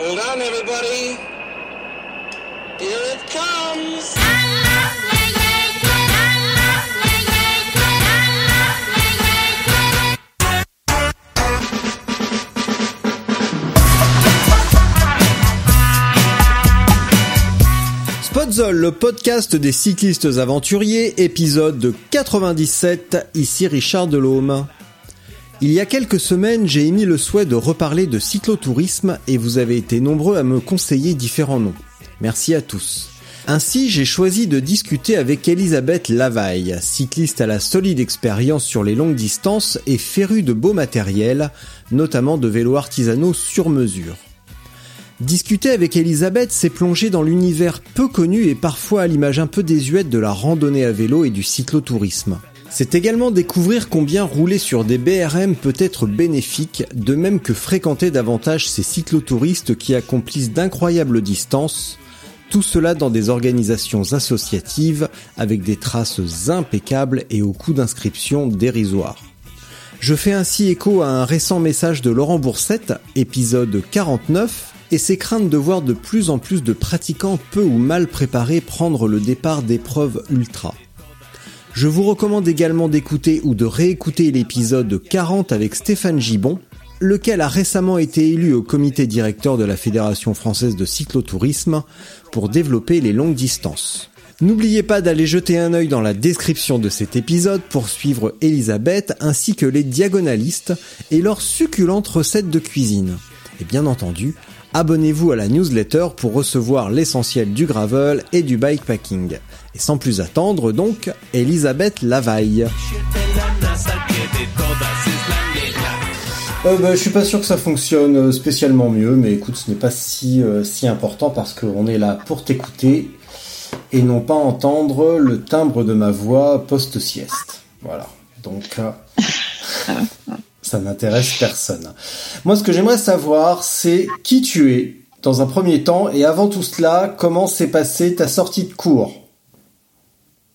Hold on, everybody. Here it comes. Spotzol, le podcast des cyclistes aventuriers, épisode 97, ici Richard Delhomme. Il y a quelques semaines, j'ai émis le souhait de reparler de cyclotourisme et vous avez été nombreux à me conseiller différents noms. Merci à tous. Ainsi, j'ai choisi de discuter avec Elisabeth Lavaille, cycliste à la solide expérience sur les longues distances et férue de beau matériel, notamment de vélos artisanaux sur mesure. Discuter avec Elisabeth, c'est plonger dans l'univers peu connu et parfois à l'image un peu désuète de la randonnée à vélo et du cyclotourisme. C'est également découvrir combien rouler sur des BRM peut être bénéfique, de même que fréquenter davantage ces cyclotouristes qui accomplissent d'incroyables distances, tout cela dans des organisations associatives avec des traces impeccables et au coût d'inscription dérisoire. Je fais ainsi écho à un récent message de Laurent Boursette, épisode 49, et ses craintes de voir de plus en plus de pratiquants peu ou mal préparés prendre le départ d'épreuves ultra. Je vous recommande également d'écouter ou de réécouter l'épisode 40 avec Stéphane Gibon, lequel a récemment été élu au comité directeur de la Fédération française de cyclotourisme pour développer les longues distances. N'oubliez pas d'aller jeter un œil dans la description de cet épisode pour suivre Elisabeth ainsi que les diagonalistes et leurs succulentes recettes de cuisine. Et bien entendu, abonnez-vous à la newsletter pour recevoir l'essentiel du gravel et du bikepacking. Et sans plus attendre donc, Elisabeth Lavaille. Euh, bah, je suis pas sûr que ça fonctionne euh, spécialement mieux, mais écoute, ce n'est pas si, euh, si important parce qu'on est là pour t'écouter et non pas entendre le timbre de ma voix post-sieste. Voilà. Donc, euh, ça n'intéresse personne. Moi, ce que j'aimerais savoir, c'est qui tu es dans un premier temps et avant tout cela, comment s'est passée ta sortie de cours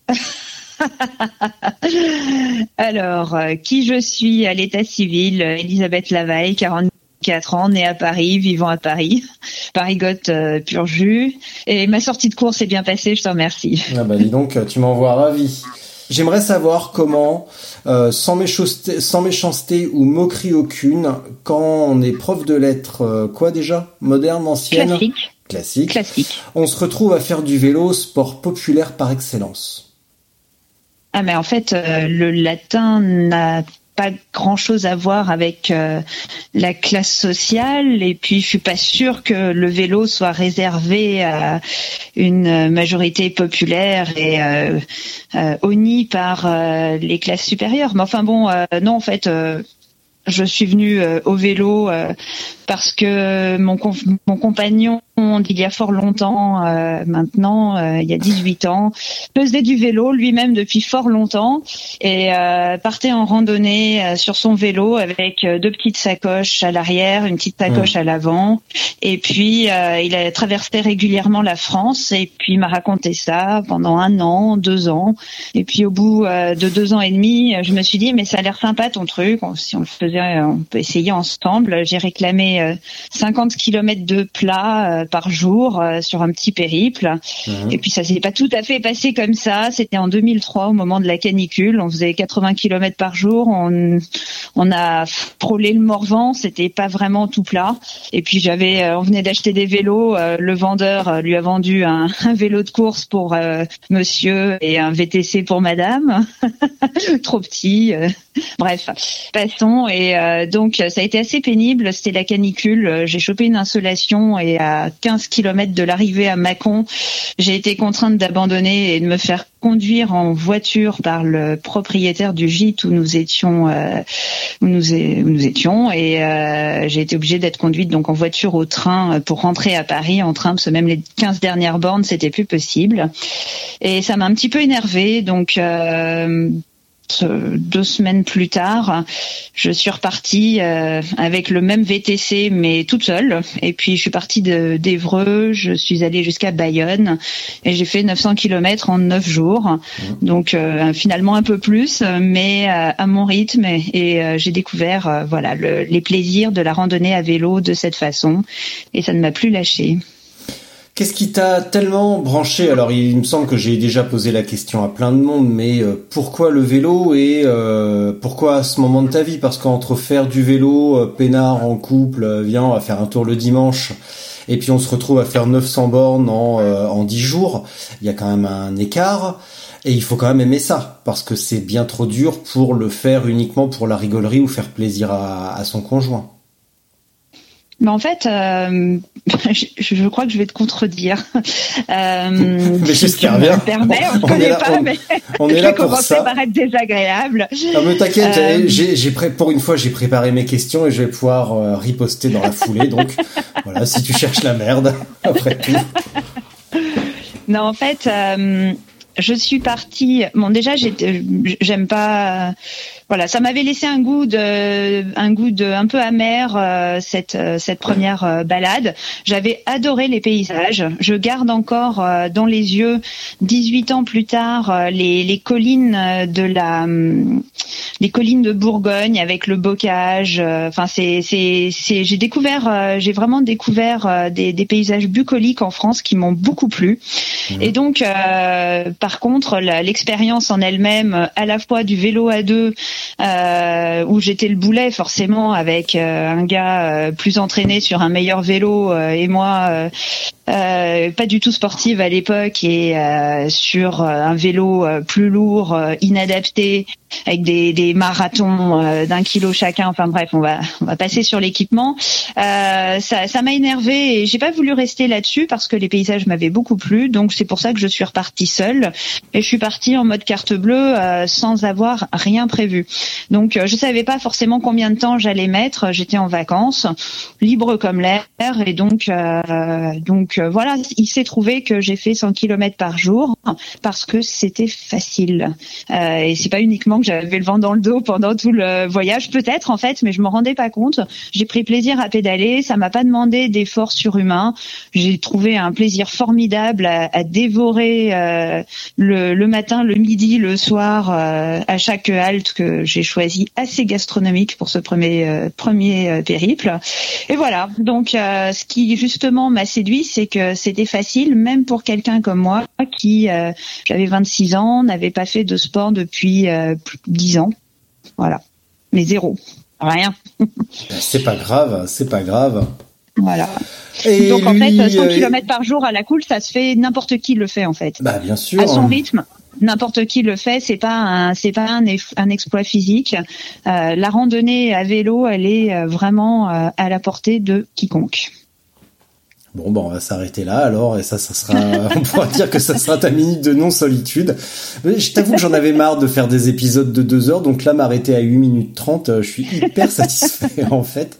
Alors, euh, qui je suis à l'état civil Elisabeth Lavaille, 44 ans, née à Paris, vivant à Paris, Paris-Goth euh, pur jus. Et ma sortie de cours s'est bien passée, je te remercie. Ah bah dis donc, tu m'envoies ravi. J'aimerais savoir comment, euh, sans, méchanceté, sans méchanceté ou moquerie aucune, quand on est prof de lettres, euh, quoi déjà? Moderne, ancienne? Classique. Classique. Classique. On se retrouve à faire du vélo, sport populaire par excellence. Ah mais en fait, euh, le latin n'a pas grand chose à voir avec euh, la classe sociale et puis je suis pas sûre que le vélo soit réservé à une majorité populaire et euh, euh, par euh, les classes supérieures. Mais enfin bon, euh, non en fait. euh, je suis venue au vélo parce que mon, mon compagnon, d'il y a fort longtemps, euh, maintenant, euh, il y a 18 ans, faisait du vélo lui-même depuis fort longtemps et euh, partait en randonnée euh, sur son vélo avec euh, deux petites sacoches à l'arrière, une petite sacoche à l'avant. Et puis, euh, il a traversé régulièrement la France et puis il m'a raconté ça pendant un an, deux ans. Et puis, au bout de deux ans et demi, je me suis dit, mais ça a l'air sympa ton truc. Si on le faisait, on peut essayer ensemble. J'ai réclamé euh, 50 kilomètres de plat euh, par jour euh, sur un petit périple. Et puis ça s'est pas tout à fait passé comme ça. C'était en 2003 au moment de la canicule. On faisait 80 kilomètres par jour. On, on a frôlé le Morvan. C'était pas vraiment tout plat. Et puis j'avais, euh, on venait d'acheter des vélos. euh, le vendeur euh, lui a vendu un, un vélo de course pour euh, monsieur et un VTC pour madame. Trop petit. Euh. Bref, passons. Et euh, donc, ça a été assez pénible. C'était la canicule. J'ai chopé une insolation et à 15 km de l'arrivée à Mâcon, j'ai été contrainte d'abandonner et de me faire conduire en voiture par le propriétaire du gîte où nous étions, euh, où nous, nous, étions. Et euh, j'ai été obligée d'être conduite donc en voiture au train pour rentrer à Paris en train, parce que même les 15 dernières bornes, c'était plus possible. Et ça m'a un petit peu énervée. Donc deux semaines plus tard, je suis repartie euh, avec le même VTC mais toute seule. Et puis je suis partie d'Evreux, je suis allée jusqu'à Bayonne et j'ai fait 900 km en 9 jours. Mmh. Donc euh, finalement un peu plus, mais euh, à mon rythme. Et, j'ai découvert voilà les plaisirs de la randonnée à vélo de cette façon. Et ça ne m'a plus lâché. Qu'est-ce qui t'a tellement branché? Alors, il me semble que j'ai déjà posé la question à plein de monde, mais euh, pourquoi le vélo et euh, pourquoi à ce moment de ta vie? Parce qu'entre faire du vélo, euh, peinard en couple, viens, on va faire un tour le dimanche, et puis on se retrouve à faire 900 bornes en, en 10 jours, il y a quand même un écart. Et il faut quand même aimer ça, parce que c'est bien trop dur pour le faire uniquement pour la rigolerie ou faire plaisir à son conjoint. Mais en fait, euh, je, je, crois que je vais te contredire. Euh, mais j'espère bien. on, on, connaît pas, mais on est là pour ça. par être désagréable. Non mais t'inquiète, euh... j'ai pour une fois j'ai préparé mes questions et je vais pouvoir riposter dans la foulée. Donc voilà, si tu cherches la merde après tout. Non, en fait, je suis partie. Bon, déjà, j'aime pas voilà, ça m'avait laissé un goût de, un goût de un peu amer euh, cette euh, cette première euh, balade. J'avais adoré les paysages. Je garde encore dans les yeux, 18 ans plus tard, les, les collines de la, les collines de Bourgogne avec le bocage. Enfin, c'est c'est c'est j'ai découvert, j'ai vraiment découvert des, des paysages bucoliques en France qui m'ont beaucoup plu. Mmh. Et donc, par contre, l'expérience en elle-même, à la fois du vélo à deux euh, où j'étais le boulet forcément avec euh, un gars euh, plus entraîné sur un meilleur vélo et moi pas du tout sportive à l'époque et sur un vélo plus lourd, inadapté, avec des, des marathons d'un kilo chacun. Enfin bref, on va on va passer sur l'équipement. ça ça m'a énervé et j'ai pas voulu rester là-dessus parce que les paysages m'avaient beaucoup plu. Donc c'est pour ça que je suis repartie seule et je suis partie en mode carte bleue sans avoir rien prévu. Donc euh, je savais pas forcément combien de temps j'allais mettre. J'étais en vacances, libre comme l'air, et donc euh, donc euh, voilà, il s'est trouvé que j'ai fait 100 km par jour parce que c'était facile. et c'est pas uniquement que j'avais le vent dans le dos pendant tout le voyage, peut-être en fait, mais je me rendais pas compte. J'ai pris plaisir à pédaler, ça m'a pas demandé d'efforts surhumains. J'ai trouvé un plaisir formidable à, dévorer le, le, matin, le midi, le soir, à chaque halte que j'ai choisi assez gastronomique pour ce premier euh, premier euh, périple. Et voilà. Donc, euh, ce qui justement m'a séduit, c'est que c'était facile, même pour quelqu'un comme moi qui j'avais 26 ans, n'avait pas fait de sport depuis plus de 10 ans. Voilà. Mais zéro. Rien. c'est pas grave, c'est pas grave. Voilà. Et Donc en fait, 100 km par jour à la cool, ça se fait n'importe qui le fait en fait. Bah bien sûr. À son rythme n'importe qui le fait. C'est pas un, pas un, exploit physique. Euh, la randonnée à vélo, elle est euh, vraiment euh, à la portée de quiconque. Bon, bon, on va s'arrêter là alors, et ça, ça sera, on pourra dire que ça sera ta minute de non-solitude. Je t'avoue que j'en avais marre de faire des épisodes de deux heures, donc là, m'arrêter à 8 minutes 30, je suis hyper satisfait, en fait,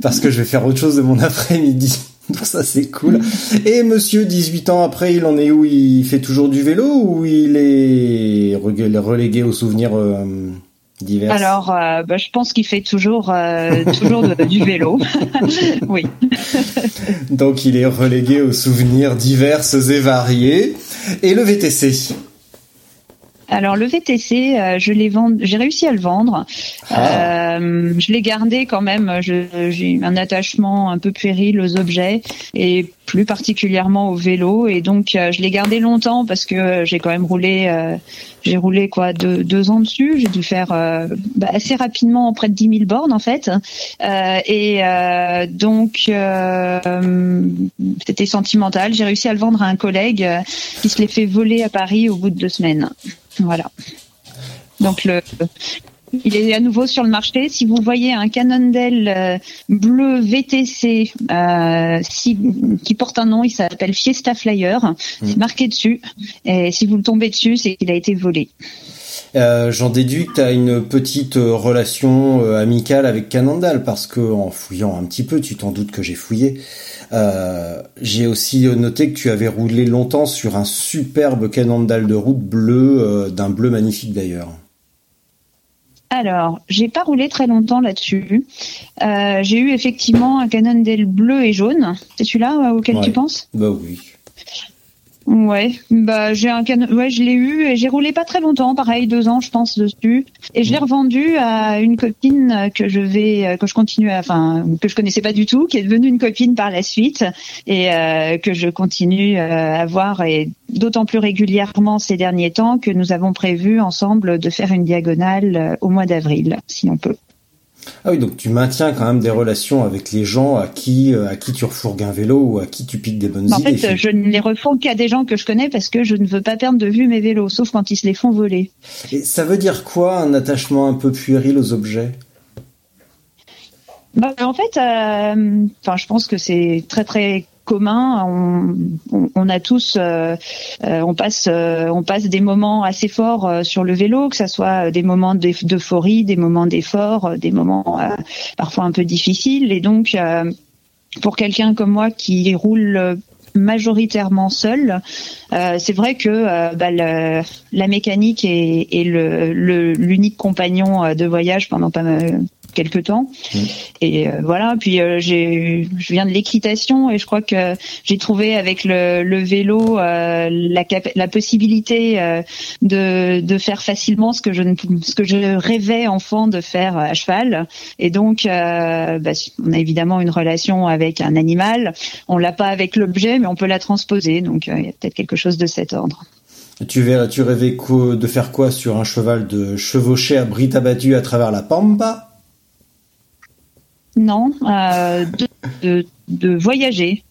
parce que je vais faire autre chose de mon après-midi. Ça c'est cool. Et monsieur 18 ans après, il en est où? Il fait toujours du vélo ou il est relégué aux souvenirs euh, divers? Alors, euh, bah, je pense qu'il fait toujours euh, toujours du vélo. oui. Donc il est relégué aux souvenirs divers et variés. Et le VTC alors le VTC, euh, je l'ai vendu, j'ai réussi à le vendre. Ah. Euh, je l'ai gardé quand même. J'ai un attachement un peu puéril aux objets et plus particulièrement au vélo. Et donc euh, je l'ai gardé longtemps parce que j'ai quand même roulé, j'ai roulé quoi deux, deux ans dessus. J'ai dû faire bah, assez rapidement près de 10 000 bornes en fait. et donc c'était sentimental. J'ai réussi à le vendre à un collègue qui se l'est fait voler à Paris au bout de deux semaines. Voilà. Donc le Il est à nouveau sur le marché. Si vous voyez un Cannondale euh, bleu VTC euh, si, qui porte un nom, il s'appelle Fiesta Flyer. C'est marqué dessus. Et si vous le tombez dessus, c'est qu'il a été volé. Euh, J'en déduis que tu as une petite euh, relation euh, amicale avec Cannondale parce que en fouillant un petit peu, tu t'en doutes que j'ai fouillé. Euh, j'ai aussi noté que tu avais roulé longtemps sur un superbe Cannondale de route bleu, euh, d'un bleu magnifique d'ailleurs. Alors, j'ai pas roulé très longtemps là-dessus. Euh, j'ai eu effectivement un Cannondale bleu et jaune. C'est celui-là euh, auquel Ouais. tu penses? Bah oui. Ouais, bah j'ai un canon, ouais, je l'ai eu et j'ai roulé pas très longtemps, pareil deux ans je pense dessus, et je l'ai revendu à une copine que je vais, euh, que je continue, à, enfin que je connaissais pas du tout, qui est devenue une copine par la suite et euh, que je continue euh, à voir et d'autant plus régulièrement ces derniers temps que nous avons prévu ensemble de faire une diagonale au mois d'avril, si on peut. Ah oui, donc tu maintiens quand même des relations avec les gens à qui euh, à qui tu refourgues un vélo ou à qui tu piques des bonnes Bah, en idées. fait, je ne les refonds qu'à des gens que je connais parce que je ne veux pas perdre de vue mes vélos, sauf quand ils se les font voler. Et ça veut dire quoi un attachement un peu puéril aux objets? Bah, en fait, euh, enfin, je pense que c'est très très commun. On, a tous, euh, euh, on passe, euh, on passe des moments assez forts sur le vélo, que ça soit des moments d'euph- d'euphorie, des moments d'effort, des moments parfois un peu difficiles. Et donc, pour quelqu'un comme moi qui roule majoritairement seul, c'est vrai que bah, la mécanique est, est le- l'unique compagnon de voyage pendant pas mal quelques temps. Et euh, voilà, puis euh, j'ai, je viens de l'équitation et je crois que j'ai trouvé avec le, le vélo euh, la, cap- la possibilité euh, de, de faire facilement ce que je ne, ce que je rêvais enfant de faire à cheval. Et donc, euh, bah, on a évidemment une relation avec un animal. On l'a pas avec l'objet, mais on peut la transposer. Donc, euh, il y a peut-être quelque chose de cet ordre. Tu, verrais- tu rêvais quoi- de faire quoi sur un cheval de chevaucher à bride abattue à travers la pampa? Non, euh, de, de, de voyager,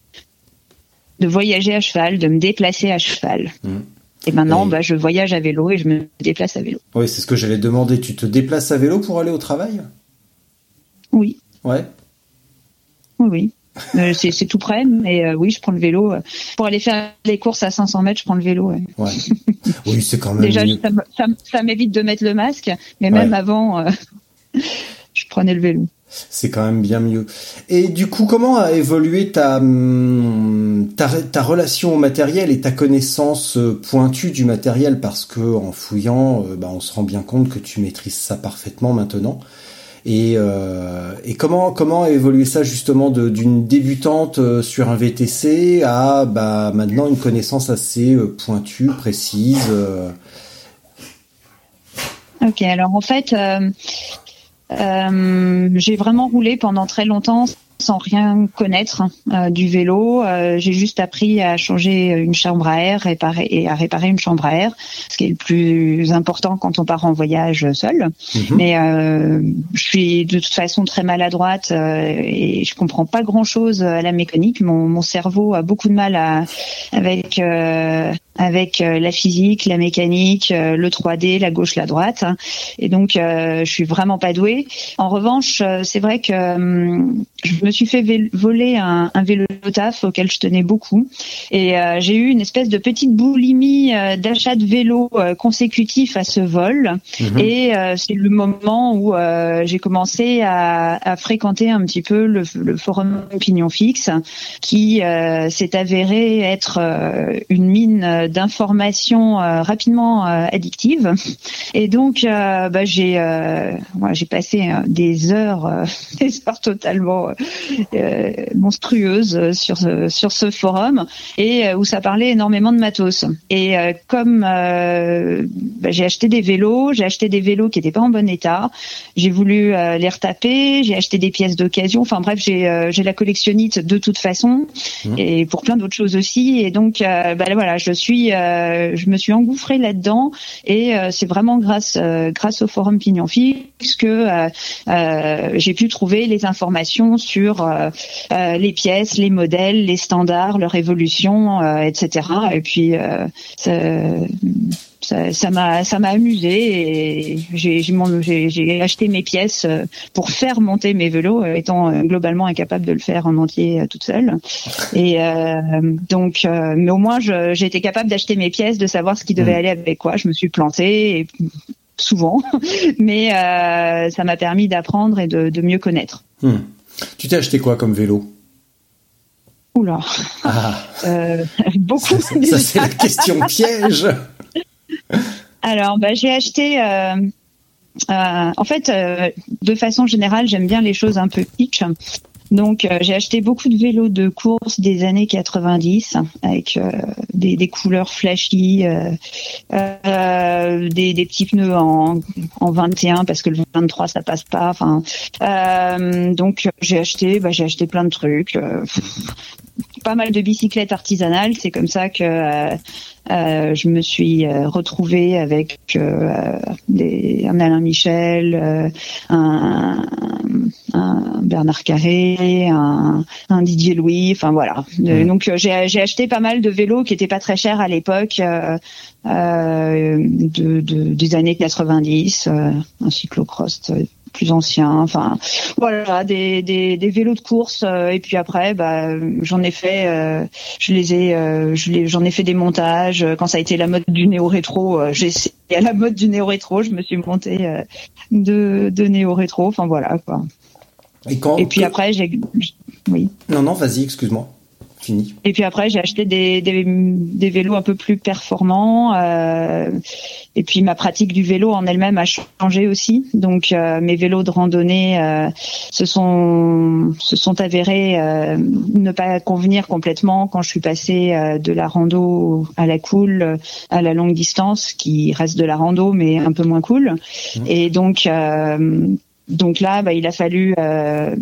de voyager à cheval, de me déplacer à cheval. Mhm. Et maintenant, bah, je voyage à vélo et je me déplace à vélo. Oui, c'est ce que j'allais demander. Tu te déplaces à vélo pour aller au travail? Oui, Ouais. oui, oui. Euh, c'est tout près, mais euh, oui, je prends le vélo. euh, Pour aller faire les courses à 500 mètres, je prends le vélo. ouais. Ouais. Oui, c'est quand même Déjà, ça, m'évite de mettre le masque, mais même Ouais. avant, je prenais le vélo. C'est quand même bien mieux. Et du coup, comment a évolué ta, hum, relation au matériel et ta connaissance euh, pointue du matériel? Parce que en fouillant, euh, bah, on se rend bien compte que tu maîtrises ça parfaitement maintenant. Et, euh, et comment comment a évolué ça justement d'une débutante sur un VTC à bah, maintenant une connaissance assez pointue, précise Ok, alors en fait, euh, j'ai vraiment roulé pendant très longtemps sans rien connaître euh, du vélo. Euh, j'ai juste appris à changer une chambre à air réparer, et à réparer une chambre à air, ce qui est le plus important quand on part en voyage seul. Mhm. Mais euh, je suis de toute façon très maladroite et je comprends pas grand-chose à la mécanique. Mon, mon cerveau a beaucoup de mal à, avec avec euh, la physique, la mécanique, euh, le 3D, la gauche, la droite. Et donc, euh, je suis vraiment pas douée. En revanche, euh, c'est vrai que hum, je me suis fait voler un, un vélo taf auquel je tenais beaucoup. Et euh, j'ai eu une espèce de petite boulimie euh, d'achat de vélo consécutif à ce vol. Mhm. Et c'est le moment où j'ai commencé à, à fréquenter un petit peu le, le forum Opinion Fixe, qui s'est avéré être une mine d'informations euh, rapidement euh, addictives. Et donc, euh, bah, j'ai moi, j'ai passé des heures, des heures totalement monstrueuses sur ce, sur ce forum et où ça parlait énormément de matos. Et comme bah, j'ai acheté des vélos, j'ai acheté des vélos qui n'étaient pas en bon état, j'ai voulu les retaper, j'ai acheté des pièces d'occasion. Enfin bref, j'ai j'ai la collectionnite de toute façon et pour plein d'autres choses aussi. Et donc bah, voilà, je suis, euh, je me suis engouffrée là-dedans et euh, c'est vraiment grâce euh, grâce au forum Pignon Fixe que j'ai pu trouver les informations sur les pièces, les modèles, les standards, leur évolution, etc. Et puis ça m'a ça m'a amusé et j'ai acheté mes pièces euh, pour faire monter mes vélos euh, étant euh, globalement incapable de le faire en entier toute seule. Et euh, donc euh, mais au moins j'ai été capable d'acheter mes pièces de savoir ce qui devait Mm. aller avec quoi. Je me suis plantée et souvent. Mais euh, ça m'a permis d'apprendre et de, de mieux connaître. Hmm. Tu t'es acheté quoi comme vélo? Oula. Ah, euh, beaucoup. Ça, ça, c'est la question piège. Alors, bah, j'ai acheté. euh, euh, en fait, euh, de façon générale, j'aime bien les choses un peu kitsch. Donc, j'ai acheté beaucoup de vélos de course des années 90 avec des, couleurs flashy, des, petits pneus en, en 21 parce que le 23 ça passe pas. Donc j'ai acheté, bah, j'ai acheté plein de trucs. Pas mal de bicyclettes artisanales. C'est comme ça que euh, euh, je me suis euh, retrouvée avec euh, des, un Alain Michel, euh, un, un Bernard Carré, un, un Didier Louis. Enfin voilà. Euh, Mm. Donc j'ai acheté pas mal de vélos qui étaient pas très chers à l'époque. euh, euh, de, de- des années 90, euh, un cyclocross euh, plus ancien, enfin voilà des, des, des vélos de course euh, et puis après bah j'en ai fait euh, je les ai euh, je les j'en ai fait des montages. Quand ça a été la mode du néo rétro j'ai essayé à la mode du néo rétro je me suis monté euh, de de néo rétro enfin voilà quoi. Et quand et puis que- après j'ai oui. Non, non, vas-y, excuse-moi. Fini. et puis après, j'ai acheté des, des, des vélos un peu plus performants. euh, et puis ma pratique du vélo en elle-même a changé aussi. Donc euh, mes vélos de randonnée euh, se sont se sont avérés euh, ne pas convenir complètement quand je suis passée euh, de la rando à la cool à la longue distance, qui reste de la rando mais un peu moins cool. Et donc euh, donc là, bah, il a fallu euh,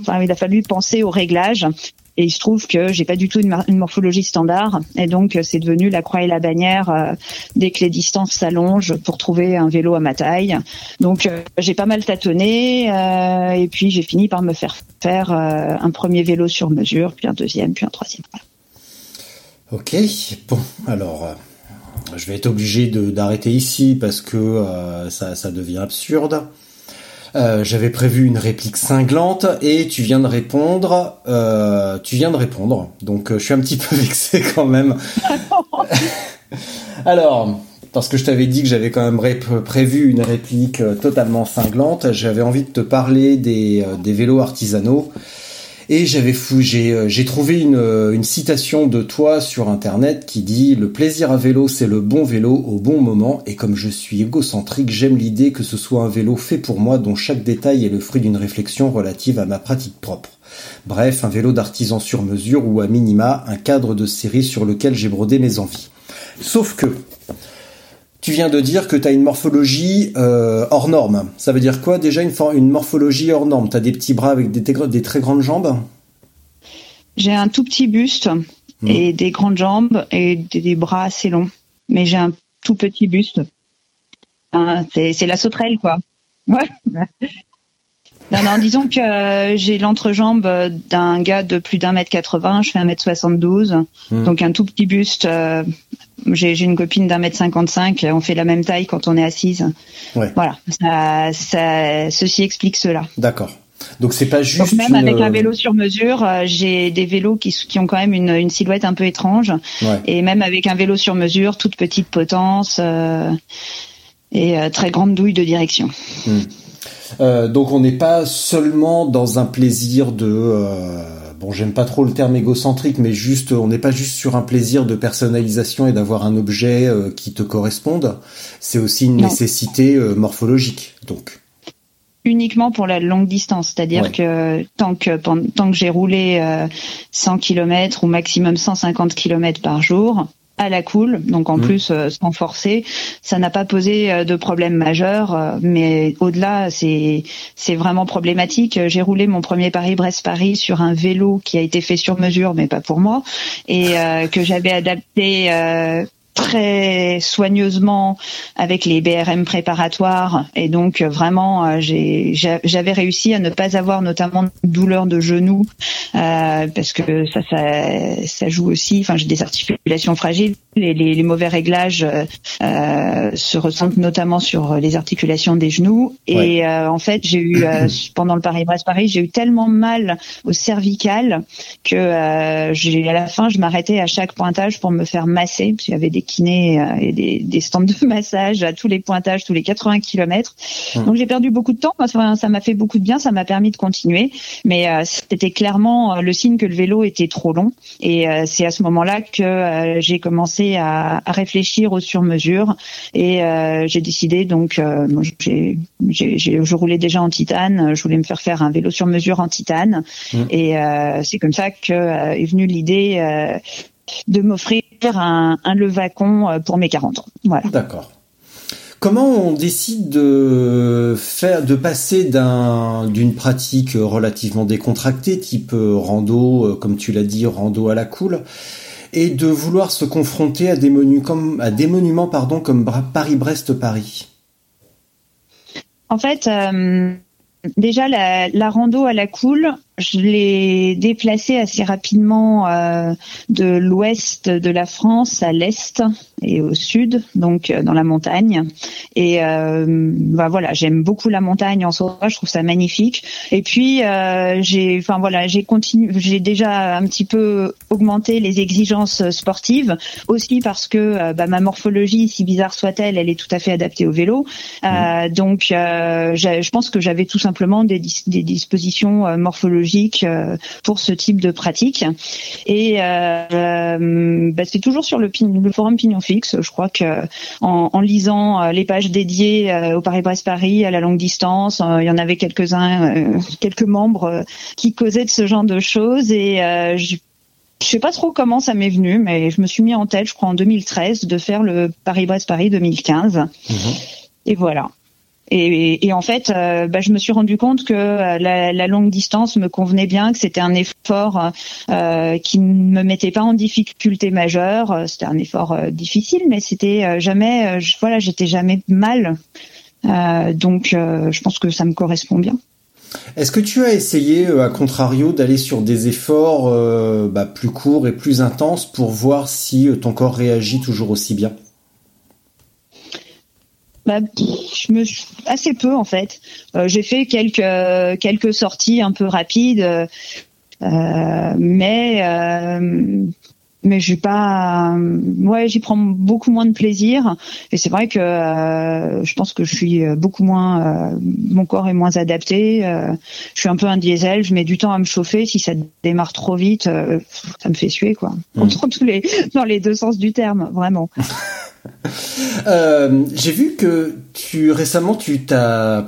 enfin, il a fallu penser au réglage. Et il se trouve que j'ai pas du tout une, morphologie standard, et donc euh, c'est devenu la croix et la bannière euh, dès que les distances s'allongent pour trouver un vélo à ma taille. Donc euh, j'ai pas mal tâtonné, et puis j'ai fini par me faire faire un premier vélo sur mesure, puis un deuxième, puis un troisième. Ok, bon, alors je vais être obligé d'arrêter ici parce que ça, ça devient absurde. Euh, J'avais prévu une réplique cinglante et tu viens de répondre. euh, tu viens de répondre, donc euh, je suis un petit peu vexé quand même. alors, parce que je t'avais dit que j'avais quand même ré- prévu une réplique totalement cinglante, j'avais envie de te parler des vélos artisanaux. Et j'avais fou, j'ai euh, trouvé une, euh, une citation de toi sur internet qui dit le plaisir à vélo c'est le bon vélo au bon moment et comme je suis égocentrique j'aime l'idée que ce soit un vélo fait pour moi dont chaque détail est le fruit d'une réflexion relative à ma pratique propre. Bref, un vélo d'artisan sur mesure ou à minima un cadre de série sur lequel j'ai brodé mes envies. Sauf que tu viens de dire que tu as une morphologie euh, hors norme. Ça veut dire quoi déjà une, morphologie hors norme? Tu as des petits bras avec des, très- des très grandes jambes? J'ai un tout petit buste et des grandes jambes et des, des bras assez longs, mais j'ai un tout petit buste. Hein, c'est la sauterelle quoi. Ouais. Non, non, disons que euh, j'ai l'entrejambe d'un gars de plus d'un mètre 80, je fais un mètre 72, Hmm. donc un tout petit buste. euh, j'ai une copine d'un mètre 55, on fait la même taille quand on est assise. Ouais. Voilà, ça, ça, ceci explique cela. D'accord. Donc c'est pas juste. Donc même une- avec un vélo sur mesure, euh, j'ai des vélos qui, qui ont quand même une, une silhouette un peu étrange. Ouais. Et même avec un vélo sur mesure, toute petite potence euh, et euh, très grande douille de direction. Euh, donc on n'est pas seulement dans un plaisir de. Euh, bon, j'aime pas trop le terme égocentrique, mais juste, on n'est pas juste sur un plaisir de personnalisation et d'avoir un objet euh, qui te corresponde. C'est aussi une Non. nécessité euh, morphologique. Donc. Uniquement pour la longue distance, c'est-à-dire Ouais. que tant que tant que j'ai roulé euh, 100 km ou maximum 150 km par jour à la cool, donc en Mhm. plus euh, sans forcer, ça n'a pas posé euh, de problème majeur. euh, mais au-delà, c'est c'est vraiment problématique. J'ai roulé mon premier Paris-Brest-Paris sur un vélo qui a été fait sur mesure, mais pas pour moi, et euh, que j'avais adapté. Euh, très soigneusement avec les BRM préparatoires. Et donc euh, vraiment euh, j'ai j'avais réussi à ne pas avoir notamment de douleur de genou euh, parce que ça, ça ça joue aussi. Enfin j'ai des articulations fragiles. Les, les, les mauvais réglages euh, se ressentent notamment sur les articulations des genoux. Et en fait j'ai eu pendant le Paris-Brest Paris j'ai eu tellement mal au cervical que j'ai à la fin je m'arrêtais à chaque pointage pour me faire masser parce qu'il y avait des kinés euh, et des, des, stands de massage à tous les pointages, tous les 80 km. Mmh. Donc j'ai perdu beaucoup de temps. ça m'a fait beaucoup de bien, ça m'a permis de continuer. Mais euh, c'était clairement euh, le signe que le vélo était trop long. Et c'est à ce moment-là que j'ai commencé à, à, réfléchir aux sur-mesures. Et j'ai décidé donc, j'ai, je roulais déjà en titane. Je voulais me faire faire un vélo sur mesure en titane. Mmh. Et c'est comme ça que est venue l'idée de m'offrir un, un levacon euh, pour mes 40 ans. Voilà. D'accord. Comment on décide de faire, de passer d'un, d'une pratique relativement décontractée, type euh, rando, euh, comme tu l'as dit, rando à la cool, et de vouloir se confronter à des menus comme, à des monuments, pardon, comme Paris-Brest-Paris? En fait, déjà la, la, rando à la cool, je l'ai déplacé assez rapidement euh, de l'ouest de la France à l'est et au sud, donc euh, dans la montagne. Et euh, bah voilà, j'aime beaucoup la montagne en soi, je trouve ça magnifique. Et puis euh, j'ai, enfin voilà, j'ai continué, j'ai déjà un petit peu augmenté les exigences sportives, aussi parce que euh, bah, ma morphologie, si bizarre soit-elle, elle est tout à fait adaptée au vélo. Mmh. donc je pense que j'avais tout simplement des, des dispositions morphologiques euh, pour ce type de pratique. Et euh, euh, bah, c'est toujours sur le, le, forum Pignon Fixe. Je crois que en, lisant les pages dédiées au Paris-Brest-Paris à la longue distance, il y en avait quelques-uns, quelques membres qui causaient de ce genre de choses. Et je je sais pas trop comment ça m'est venu, mais je me suis mis en tête, je crois en 2013, de faire le Paris-Brest-Paris 2015. Mmh. Et voilà. Et, et, en fait, euh, bah, je me suis rendu compte que euh, la, la, longue distance me convenait bien, que c'était un effort euh, qui ne me mettait pas en difficulté majeure. C'était un effort euh, difficile, mais c'était jamais, voilà, j'étais jamais mal. donc, je pense que ça me correspond bien. Est-ce que tu as essayé, à contrario, d'aller sur des efforts bah, plus courts et plus intenses pour voir si ton corps réagit toujours aussi bien? Bah, je me assez peu en fait. Euh, j'ai fait quelques quelques sorties un peu rapides, euh, mais euh, mais j'ai pas ouais j'y prends beaucoup moins de plaisir et c'est vrai que euh, je pense que je suis beaucoup moins euh, mon corps est moins adapté euh, je suis un peu un diesel je mets du temps à me chauffer si ça démarre trop vite ça me fait suer quoi mmh. tous les dans les deux sens du terme vraiment Euh, j'ai vu que tu récemment tu t'as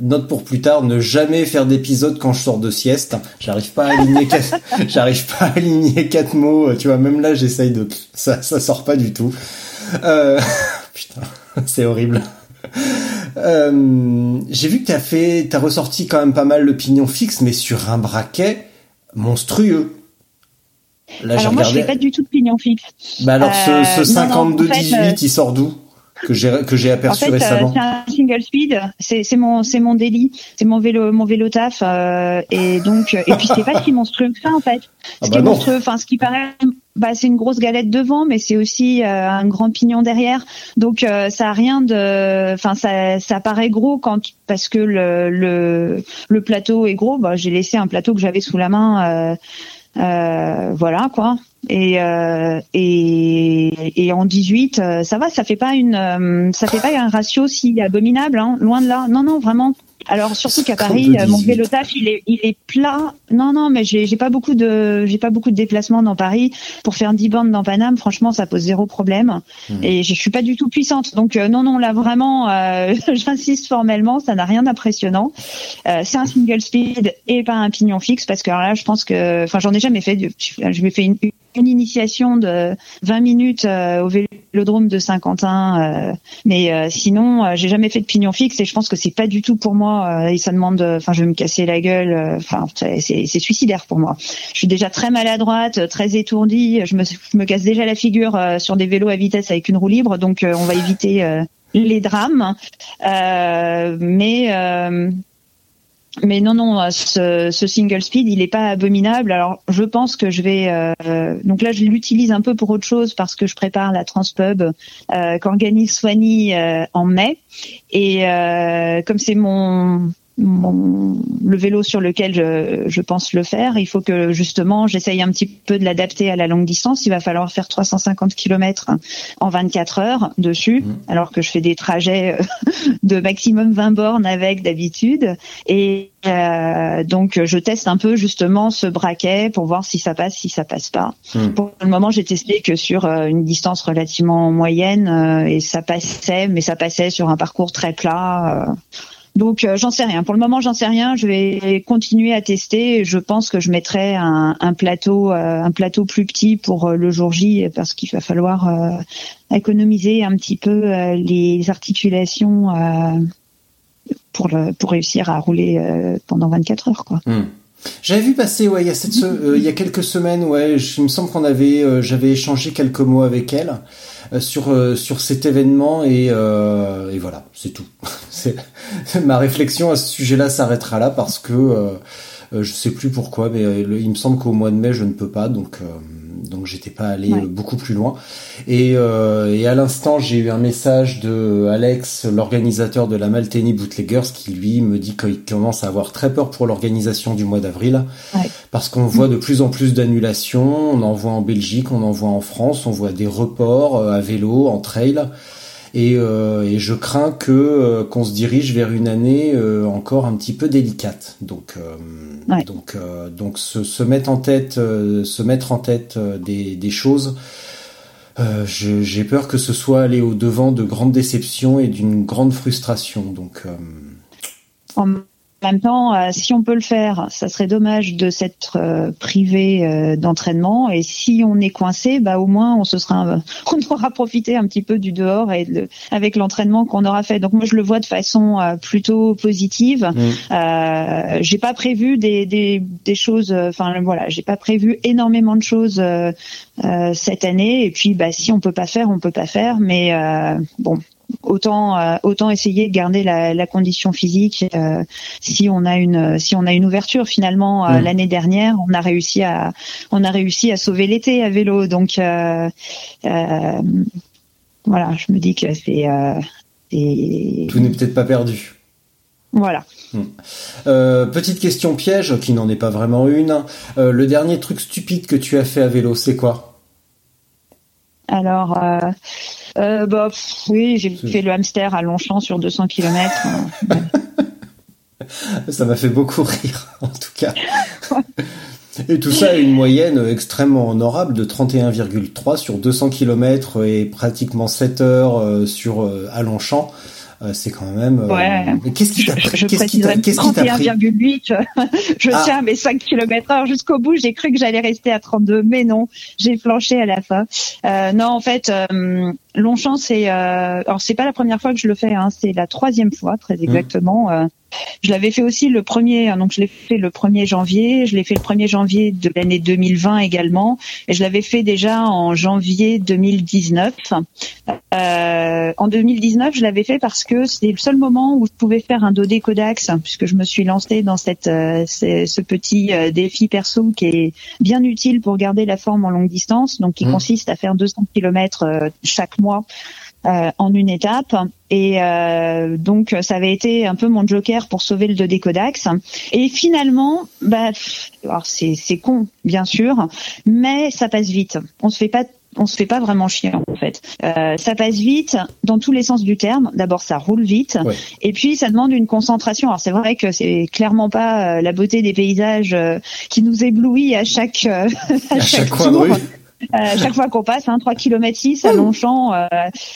note pour plus tard ne jamais faire d'épisode quand je sors de sieste. J'arrive pas à aligner quatre, j'arrive pas à aligner quatre mots. Tu vois, même là j'essaye de ça ça sort pas du tout. Euh... Putain, c'est horrible. Euh... J'ai vu que t'as fait, t'as ressorti quand même pas mal le pignon fixe, mais sur un braquet monstrueux. Alors moi, je fais pas du tout de pignon fixe. Bah alors, ce, ce 52-18, euh, il sort d'où que j'ai que j'ai aperçu en fait, récemment. c'est un single speed, c'est c'est mon c'est mon délit, c'est mon vélo mon vélo taf euh, et donc et puis c'est pas si monstrueux que ça en fait. Ah ce bah qui est monstrueux, enfin ce qui paraît bah c'est une grosse galette devant mais c'est aussi euh, un grand pignon derrière. Donc euh, ça a rien de enfin ça ça paraît gros quand parce que le le le plateau est gros, bah j'ai laissé un plateau que j'avais sous la main euh, euh, voilà quoi. Et, euh, et, et en 18, euh, ça va, ça fait pas une, euh, ça fait pas un ratio si abominable, hein, loin de là. Non, non, vraiment. Alors surtout qu'à Paris, mon vélo taf, il est, il est plat. Non, non, mais j'ai, pas beaucoup de, j'ai pas beaucoup de déplacements dans Paris pour faire 10 bandes dans Paname. Franchement, ça pose zéro problème. Mmh. Et je suis pas du tout puissante. Donc non, non, là vraiment, euh, j'insiste formellement, ça n'a rien d'impressionnant. Euh, c'est un single speed et pas un pignon fixe parce que là, je pense que, enfin, j'en ai jamais fait. Je, je fait une, une initiation de 20 minutes euh, au vélo vélodrome de Saint-Quentin, mais sinon, j'ai jamais fait de pignon fixe et je pense que c'est pas du tout pour moi. et ça demande, enfin, je vais me casser la gueule. Enfin, c'est suicidaire pour moi. Je suis déjà très maladroite, très étourdie. Je me, je me casse déjà la figure sur des vélos à vitesse avec une roue libre, donc on va éviter les drames. mais mais non, non, ce, ce, single speed, il n'est pas abominable. Alors, je pense que je vais. Euh, donc là, je l'utilise un peu pour autre chose parce que je prépare la Transpub euh, qu'organise Soigny euh, en mai. Et euh, comme c'est mon mon, le vélo sur lequel je, je, pense le faire. Il faut que justement j'essaye un petit peu de l'adapter à la longue distance. Il va falloir faire 350 km en 24 heures dessus, mmh. alors que je fais des trajets euh, de maximum 20 bornes avec d'habitude. Et euh, donc je teste un peu justement ce braquet pour voir si ça passe, si ça passe pas. Mmh. Pour le moment, j'ai testé que sur euh, une distance relativement moyenne euh, et ça passait, mais ça passait sur un parcours très plat. Donc euh, j'en sais rien. Pour le moment, j'en sais rien. Je vais continuer à tester. Je pense que je mettrai un, plateau, euh, un plateau plus petit pour euh, le jour J parce qu'il va falloir économiser un petit peu les articulations pour le, pour réussir à rouler pendant 24 heures. Hmm. J'avais vu passer, ouais, il y a cette, il y a quelques semaines, ouais, il me semble qu'on avait, j'avais échangé quelques mots avec elle. Euh, sur euh, sur cet événement et, euh, et voilà, c'est tout. ma réflexion à ce sujet-là s'arrêtera là parce que je sais plus pourquoi, mais il me semble qu'au mois de mai je ne peux pas, donc donc j'étais pas allé beaucoup plus loin. Et, et à l'instant, j'ai eu un message de Alex, l'organisateur de la Malteni Bootleggers, qui lui me dit qu'il commence à avoir très peur pour l'organisation du mois d'avril, parce qu'on voit de plus en plus d'annulations. On en voit en Belgique, on en voit en France, on voit des reports à vélo, en trail. Et, euh, et, je crains que euh, qu'on se dirige vers une année euh, encore un petit peu délicate. Donc donc donc se, se, mettre en tête se mettre en tête des, des choses. J'ai peur que ce soit aller au devant de grandes déceptions et d'une grande frustration. Donc en même temps, euh, si on peut le faire, ça serait dommage de s'être euh, privé euh, d'entraînement. Et si on est coincé, bah au moins on se sera, on aura profité un petit peu du dehors et avec l'entraînement qu'on aura fait. Donc moi je le vois de façon plutôt positive. Mmh. j'ai pas prévu des, des, des choses. Enfin voilà, j'ai pas prévu énormément de choses cette année. Et puis bah si on peut pas faire, on peut pas faire. Mais bon, autant euh, autant essayer de garder la, la condition physique euh, si on a une si on a une ouverture finalement euh, l'année dernière on a réussi à on a réussi à sauver l'été à vélo donc voilà je me dis que c'est tout n'est peut-être pas perdu voilà. Hmm. petite question piège, qui n'en est pas vraiment une. le dernier truc stupide que tu as fait à vélo, c'est quoi? Alors, euh, bah, oui, j'ai fait le hamster à Longchamp sur 200 km. ça m'a fait beaucoup rire, en tout cas. Et tout ça à une moyenne extrêmement honorable de 31,3 sur 200 km et pratiquement 7 heures euh, sur euh, à Longchamp. Euh, c'est quand même. Euh, ouais. Qu'est-ce qui t'a pris Je, je préciserai 31,8. Je ah. tiens mes 5 km heure jusqu'au bout. J'ai cru que j'allais rester à 32, mais non, j'ai flanché à la fin. Euh, non, en fait, euh, Longchamp, c'est euh, alors c'est pas la première fois que je le fais, hein, c'est la troisième fois très exactement. Euh, je l'avais fait aussi le premier, hein, donc je l'ai fait le 1er janvier, je l'ai fait le 1er janvier de l'année 2020 également, et je l'avais fait déjà en janvier 2019. Euh, en 2019, je l'avais fait parce que c'était le seul moment où je pouvais faire un dodé Codax, puisque je me suis lancée dans cette, euh, ce petit euh, défi perso qui est bien utile pour garder la forme en longue distance, donc qui mmh. consiste à faire 200 km chaque mois euh, en une étape. Et euh, donc ça avait été un peu mon joker pour sauver le 2D Codax. Et finalement, bah, alors c'est c'est con bien sûr, mais ça passe vite. On se fait pas on se fait pas vraiment chier en fait. Euh, ça passe vite dans tous les sens du terme. D'abord, ça roule vite, et puis ça demande une concentration. Alors c'est vrai que c'est clairement pas euh, la beauté des paysages euh, qui nous éblouit à chaque à, à, chaque, coin de rue. Euh, chaque fois qu'on passe, hein, 3 km 6 à Longchamp, euh,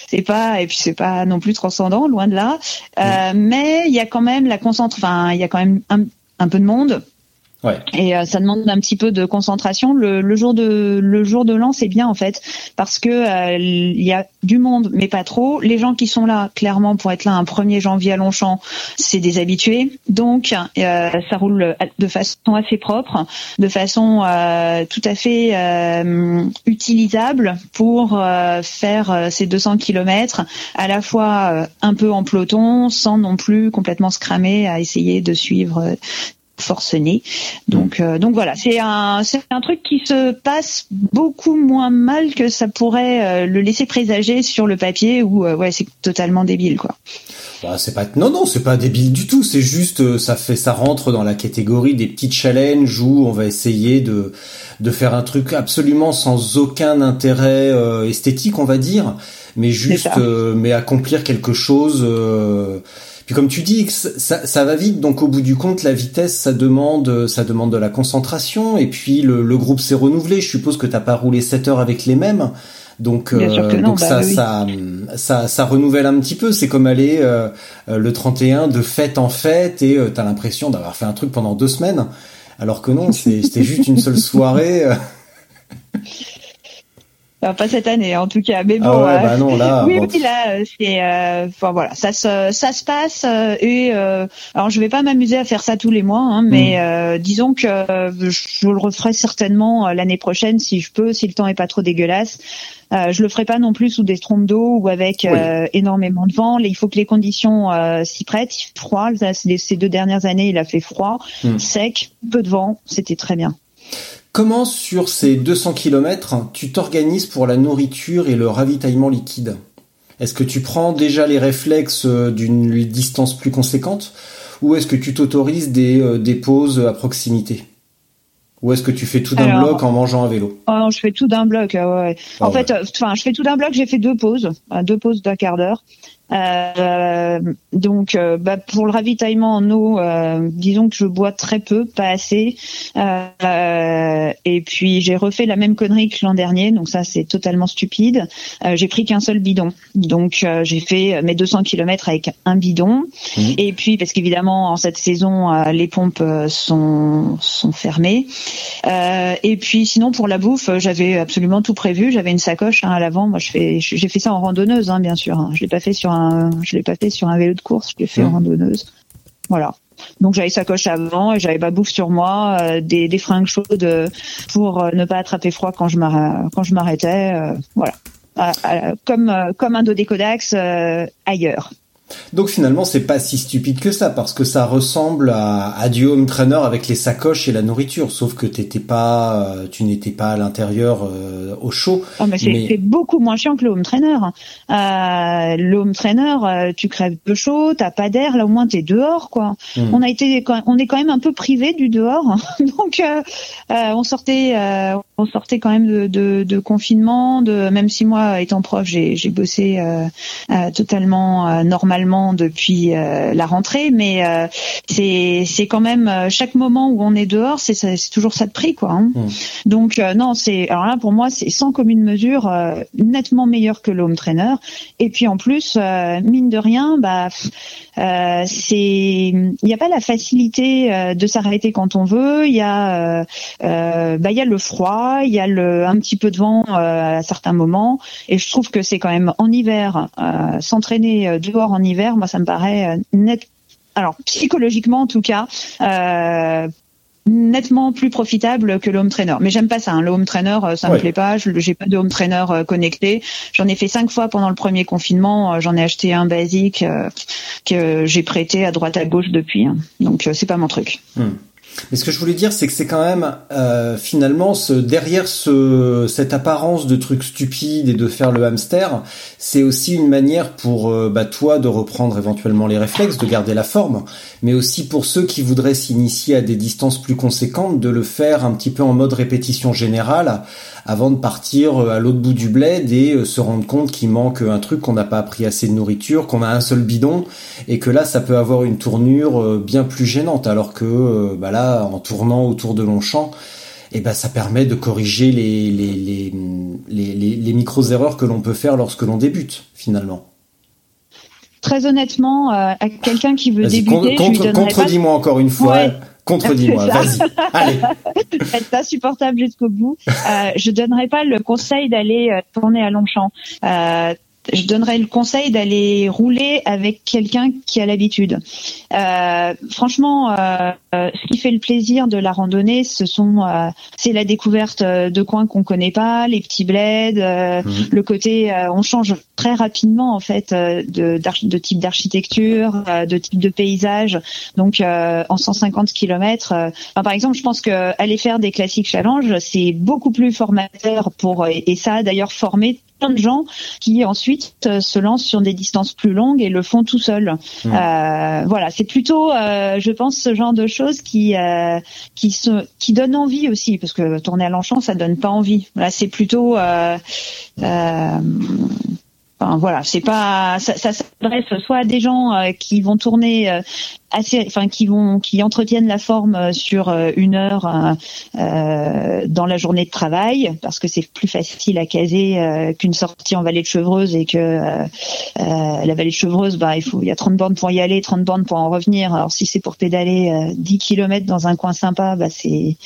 c'est pas et puis c'est pas non plus transcendant, loin de là. Euh, mais il y a quand même la concentre, enfin il y a quand même un, un peu de monde. Ouais. Et euh, ça demande un petit peu de concentration. Le, le jour de le jour de l'an, c'est bien en fait parce que euh, il y a du monde, mais pas trop. Les gens qui sont là, clairement, pour être là un 1er janvier à Longchamp, c'est des habitués. Donc euh, ça roule de façon assez propre, de façon tout à fait utilisable pour faire ces 200 km à la fois un peu en peloton, sans non plus complètement se cramer à essayer de suivre forcené. Donc, euh, donc voilà, c'est un, c'est un truc qui se passe beaucoup moins mal que ça pourrait euh, le laisser présager sur le papier où euh, ouais, c'est totalement débile quoi. Bah, c'est pas non non c'est pas débile du tout c'est juste ça fait ça rentre dans la catégorie des petits challenges où on va essayer de de faire un truc absolument sans aucun intérêt esthétique on va dire mais juste mais accomplir quelque chose puis comme tu dis, ça, ça, va vite, donc au bout du compte, la vitesse, ça demande, ça demande de la concentration. Et puis le, le groupe s'est renouvelé. Je suppose que t'as pas roulé 7 heures avec les mêmes. Donc, euh, donc bah ça, ça, ça, ça, renouvelle un petit peu. C'est comme aller euh, euh, le 31 de fête en fête et t'as l'impression d'avoir fait un truc pendant deux semaines. Alors que non, c'était juste une seule soirée. Pas cette année en tout cas, mais bon. Ah ouais, bah non, là, oui, oui, là, euh, c'est, euh, enfin voilà, ça se, ça se passe euh, et alors je vais pas m'amuser à faire ça tous les mois, hein, mais mm. disons que je le referai certainement l'année prochaine si je peux, si le temps est pas trop dégueulasse. Euh, je le ferai pas non plus sous des trompes d'eau ou avec énormément de vent. Il faut que les conditions s'y prêtent. Froid, ces deux dernières années, il a fait froid, mm. sec, peu de vent, c'était très bien. Comment sur ces 200 km tu t'organises pour la nourriture et le ravitaillement liquide? Est-ce que tu prends déjà les réflexes euh, d'une distance plus conséquente? Ou est-ce que tu t'autorises des, euh, des pauses à proximité? Ou est-ce que tu fais tout d'un bloc en mangeant à vélo? oh, Je fais tout d'un bloc. Ouais. en ah fait, enfin, je fais tout d'un bloc. J'ai fait deux pauses, deux pauses d'un quart d'heure. Euh, donc, euh, bah, pour le ravitaillement en eau, euh, disons que je bois très peu, pas assez. Euh, et puis j'ai refait la même connerie que l'an dernier, donc ça c'est totalement stupide. j'ai pris qu'un seul bidon, donc j'ai fait mes 200 km avec un bidon. Mmh. Et puis parce qu'évidemment en cette saison les pompes sont sont fermées. et puis sinon pour la bouffe, j'avais absolument tout prévu. J'avais une sacoche hein, à l'avant. Moi je fais j'ai fait ça en randonneuse, hein, bien sûr. Hein. Je l'ai pas fait sur un je l'ai pas fait sur un vélo de course, je l'ai fait en mmh. randonneuse. Voilà. Donc j'avais sacoche avant et j'avais pas bouffe sur moi, euh, des, des, fringues chaudes euh, pour euh, ne pas attraper froid quand je m'arrêtais. voilà. comme comme un dodécodax ailleurs. Donc finalement, c'est pas si stupide que ça, parce que ça ressemble à, à du home trainer avec les sacoches et la nourriture, sauf que t'étais pas, euh, tu n'étais pas à l'intérieur euh, au chaud. Oh, mais c'est beaucoup moins chiant que le home trainer. Euh, le home trainer, tu crèves peu chaud, t'as pas d'air, là au moins t'es dehors, quoi. Hmm. On a été, on est quand même un peu privé du dehors, donc on sortait, on sortait quand même de, de, de, confinement, de même si moi étant prof, j'ai bossé totalement normal depuis euh, la rentrée, mais euh, c'est c'est quand même euh, chaque moment où on est dehors, c'est c'est toujours ça de prix quoi. Hein. Mmh. Donc non, c'est alors là pour moi c'est sans commune mesure nettement meilleur que l'home trainer. Et puis en plus mine de rien, bah c'est il n'y a pas la facilité de s'arrêter quand on veut. Il y a bah il y a le froid, il y a le un petit peu de vent à certains moments, et je trouve que c'est quand même en hiver s'entraîner dehors en hiver, moi ça me paraît euh, net. Alors psychologiquement en tout cas. Euh, nettement plus profitable que le home trainer. Mais j'aime pas ça. Hein. Le home trainer, euh, ça me plaît pas. Je j'ai pas de home trainer connecté. J'en ai fait cinq fois pendant le premier confinement. J'en ai acheté un basique que j'ai prêté à droite à gauche depuis. Hein. Donc c'est pas mon truc. Hmm. Mais ce que je voulais dire, c'est que c'est quand même euh, finalement ce, derrière ce, cette apparence de truc stupide et de faire le hamster, c'est aussi une manière pour euh, bah, toi de reprendre éventuellement les réflexes, de garder la forme, mais aussi pour ceux qui voudraient s'initier à des distances plus conséquentes, de le faire un petit peu en mode répétition générale avant de partir euh, à l'autre bout du bled et euh, se rendre compte qu'il manque un truc, qu'on n'a pas pris assez de nourriture, qu'on a un seul bidon et que là ça peut avoir une tournure euh, bien plus gênante alors que bah là en tournant autour de Longchamp et eh ben ça permet de corriger les les, les, les, les micros erreurs que l'on peut faire lorsque l'on débute finalement. Très honnêtement, à quelqu'un qui veut débuter, contre, contredis-moi encore une fois. Contredis-moi, vas-y. Allez. Être insupportable jusqu'au bout. Euh, je donnerais pas le conseil d'aller euh, tourner à Longchamp. Euh, je donnerais le conseil d'aller rouler avec quelqu'un qui a l'habitude. Euh, franchement, euh, euh, ce qui fait le plaisir de la randonnée, ce sont, euh, c'est la découverte de coins qu'on connaît pas, les petits bleds, euh, Mhm. le côté, euh, on change très rapidement en fait euh, de, de type d'architecture, euh, de type de paysage. Donc, euh, en 150 km, par exemple, je pense que aller faire des classiques challenges, c'est beaucoup plus formateur pour, et, et ça a d'ailleurs formé plein de gens qui ensuite euh, se lancent sur des distances plus longues et le font tout seul. Mhm. Euh, voilà, c'est plutôt, euh, je pense, ce genre de choses qui euh, qui se qui donnent envie aussi, parce que tourner à Longchamp, ça donne pas envie. Là, c'est plutôt euh, euh, Enfin, voilà, c'est pas ça, ça s'adresse soit à des gens euh, qui vont tourner euh, assez, enfin qui vont qui entretiennent la forme euh, sur euh, une heure euh, euh, dans la journée de travail parce que c'est plus facile à caser qu'une sortie en vallée de Chevreuse et que la vallée de Chevreuse, bah il faut il y a 30 bornes pour y aller, 30 bornes pour en revenir. Alors si c'est pour pédaler euh, 10 km dans un coin sympa, bah c'est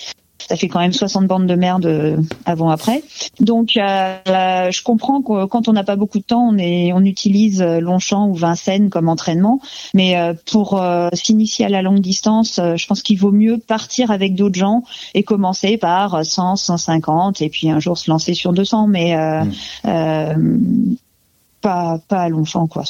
ça fait quand même 60 bandes de merde euh, avant après. Donc euh, je comprends que quand on n'a pas beaucoup de temps, on est on utilise euh, Longchamp ou Vincennes comme entraînement, mais euh, pour euh, s'initier à la longue distance, euh, je pense qu'il vaut mieux partir avec d'autres gens et commencer par 100, 150 et puis un jour se lancer sur 200 mais euh, Mm. Euh, pas pas à Longchamp quoi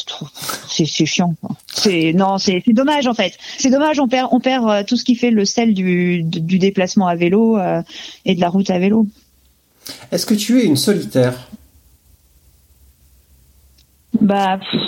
c'est c'est chiant c'est non c'est c'est dommage en fait c'est dommage on perd on perd euh, tout ce qui fait le sel du déplacement à vélo euh, et de la route à vélo Est-ce que tu es une solitaire? Bah pff,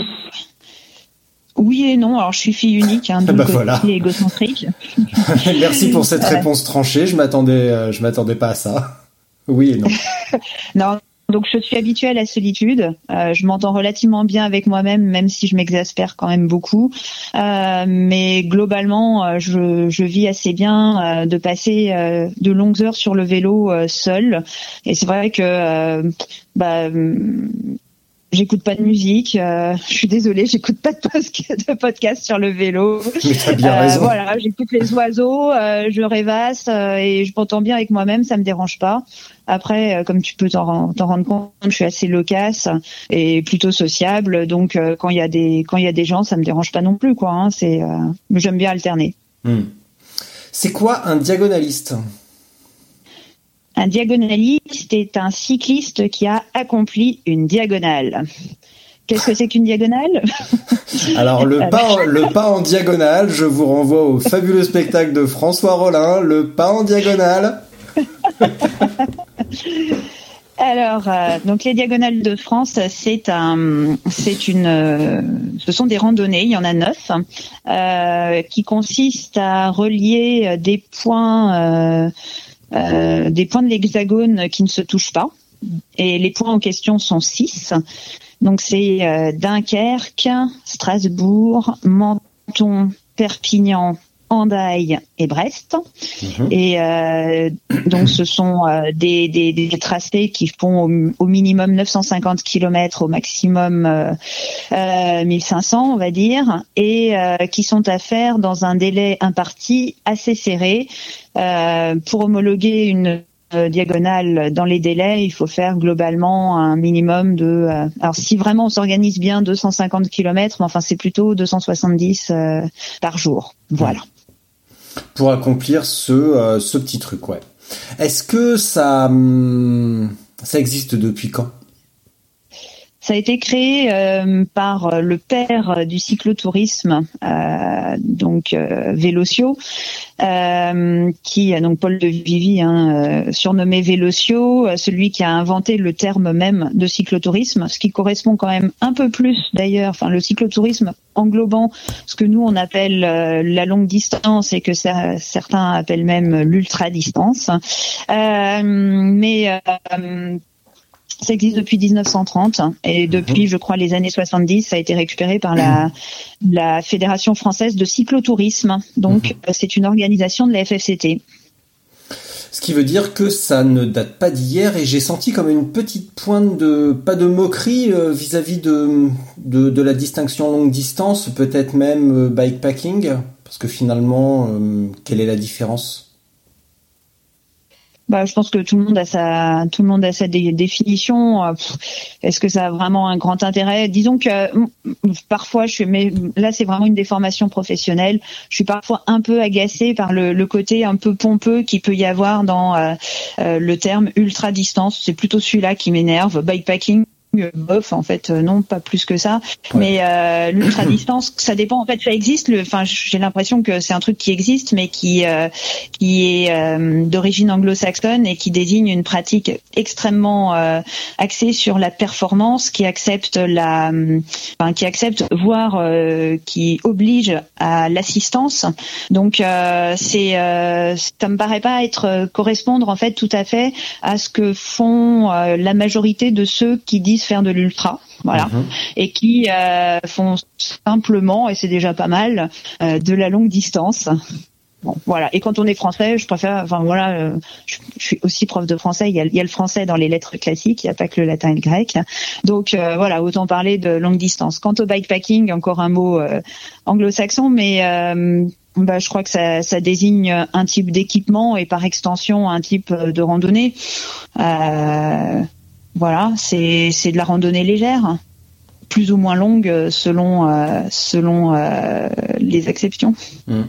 oui et non alors je suis fille unique hein, d'où Bah le côté voilà. égocentrique Merci pour cette réponse tranchée. Je m'attendais, euh, je m'attendais pas à ça. Oui et non. Non, donc je suis habituée à la solitude. Euh, je m'entends relativement bien avec moi-même, même si je m'exaspère quand même beaucoup. Euh, mais globalement, euh, je, je vis assez bien euh, de passer euh, de longues heures sur le vélo seul. Et c'est vrai que bah, J'écoute pas de musique. euh, je suis désolée, j'écoute pas de, podcast sur le vélo. Mais t'as bien Euh, raison. Voilà, j'écoute les oiseaux, euh, je rêvasse et je m'entends bien avec moi-même, ça me dérange pas. Après, comme tu peux t'en ren- t'en rendre compte, je suis assez loquace et plutôt sociable, donc quand il y a des quand il y a des gens, ça me dérange pas non plus quoi. Hein, c'est j'aime bien alterner. Hmm. C'est quoi un diagonaliste? Un diagonaliste est un cycliste qui a accompli une diagonale. Qu'est-ce que c'est qu'une diagonale? Alors le pas, en, le pas en diagonale, je vous renvoie au fabuleux spectacle de François Rollin, le pas en diagonale. Alors, euh, donc les diagonales de France, c'est un, c'est une, euh, ce sont des randonnées. Il y en a neuf, euh, qui consistent à relier euh, des points, euh, des points de l'hexagone qui ne se touchent pas. Et les points en question sont six. Donc c'est euh, Dunkerque, Strasbourg, Menton, Perpignan, Hendaye et Brest. Mhm. Et euh, donc ce sont euh, des, des, des tracés qui font au, au minimum 950 km, au maximum euh, euh, 1500 on va dire, et euh, qui sont à faire dans un délai imparti assez serré. Euh, pour homologuer une euh, diagonale dans les délais, il faut faire globalement un minimum de. euh, alors si vraiment on s'organise bien, 250 km, mais enfin c'est plutôt 270 euh, par jour. Voilà. Pour accomplir ce, euh, ce petit truc, ouais. Est-ce que ça, hum, ça existe depuis quand? Ça a été créé euh, par euh, le père du cyclotourisme, euh, donc euh, Vélocio, euh, qui donc Paul de Vivi, hein, euh, surnommé Vélocio, euh, celui qui a inventé le terme même de cyclotourisme, ce qui correspond quand même un peu plus d'ailleurs, enfin le cyclotourisme englobant ce que nous on appelle euh, la longue distance et que certains appellent même l'ultra distance. Euh, mais euh, ça existe depuis 1930 et depuis, je crois, les années 70, ça a été récupéré par la, la Fédération française de cyclotourisme. Donc, euh, c'est une organisation de la FFCT. Ce qui veut dire que ça ne date pas d'hier et j'ai senti comme une petite pointe de, pas de moquerie euh, vis-à-vis de, de, de la distinction longue distance, peut-être même euh, bikepacking. Parce que finalement, quelle est la différence? Bah, je pense que tout le monde a sa, tout le monde a sa définition. Euh, est-ce que ça a vraiment un grand intérêt? Disons que parfois, je suis, mais là, c'est vraiment une déformation professionnelle. Je suis parfois un peu agacée par le, le côté un peu pompeux qui peut y avoir dans euh, euh, le terme ultra distance. C'est plutôt celui-là qui m'énerve. Bikepacking, bof en fait euh, non pas plus que ça. Mais euh, l'ultra distance ça dépend en fait ça existe le enfin j'ai l'impression que c'est un truc qui existe mais qui euh, qui est euh, d'origine anglo-saxonne et qui désigne une pratique extrêmement axée sur la performance qui accepte la enfin qui accepte voire qui oblige à l'assistance. Donc c'est ça me paraît pas être correspondre en fait tout à fait à ce que font la majorité de ceux qui disent faire de l'ultra, voilà, mhm. et qui euh, font simplement, et c'est déjà pas mal, euh, de la longue distance. Bon, voilà. Et quand on est français, je préfère, enfin voilà, euh, je, suis aussi prof de français. Il y, a, il y, a, le français dans les lettres classiques, il n'y a pas que le latin et le grec. Donc voilà, autant parler de longue distance. Quant au bikepacking, encore un mot anglo-saxon, mais bah, je crois que ça, ça désigne un type d'équipement et par extension un type de randonnée. Euh, voilà, c'est c'est de la randonnée légère, plus ou moins longue selon euh, selon euh, les exceptions. Mmh.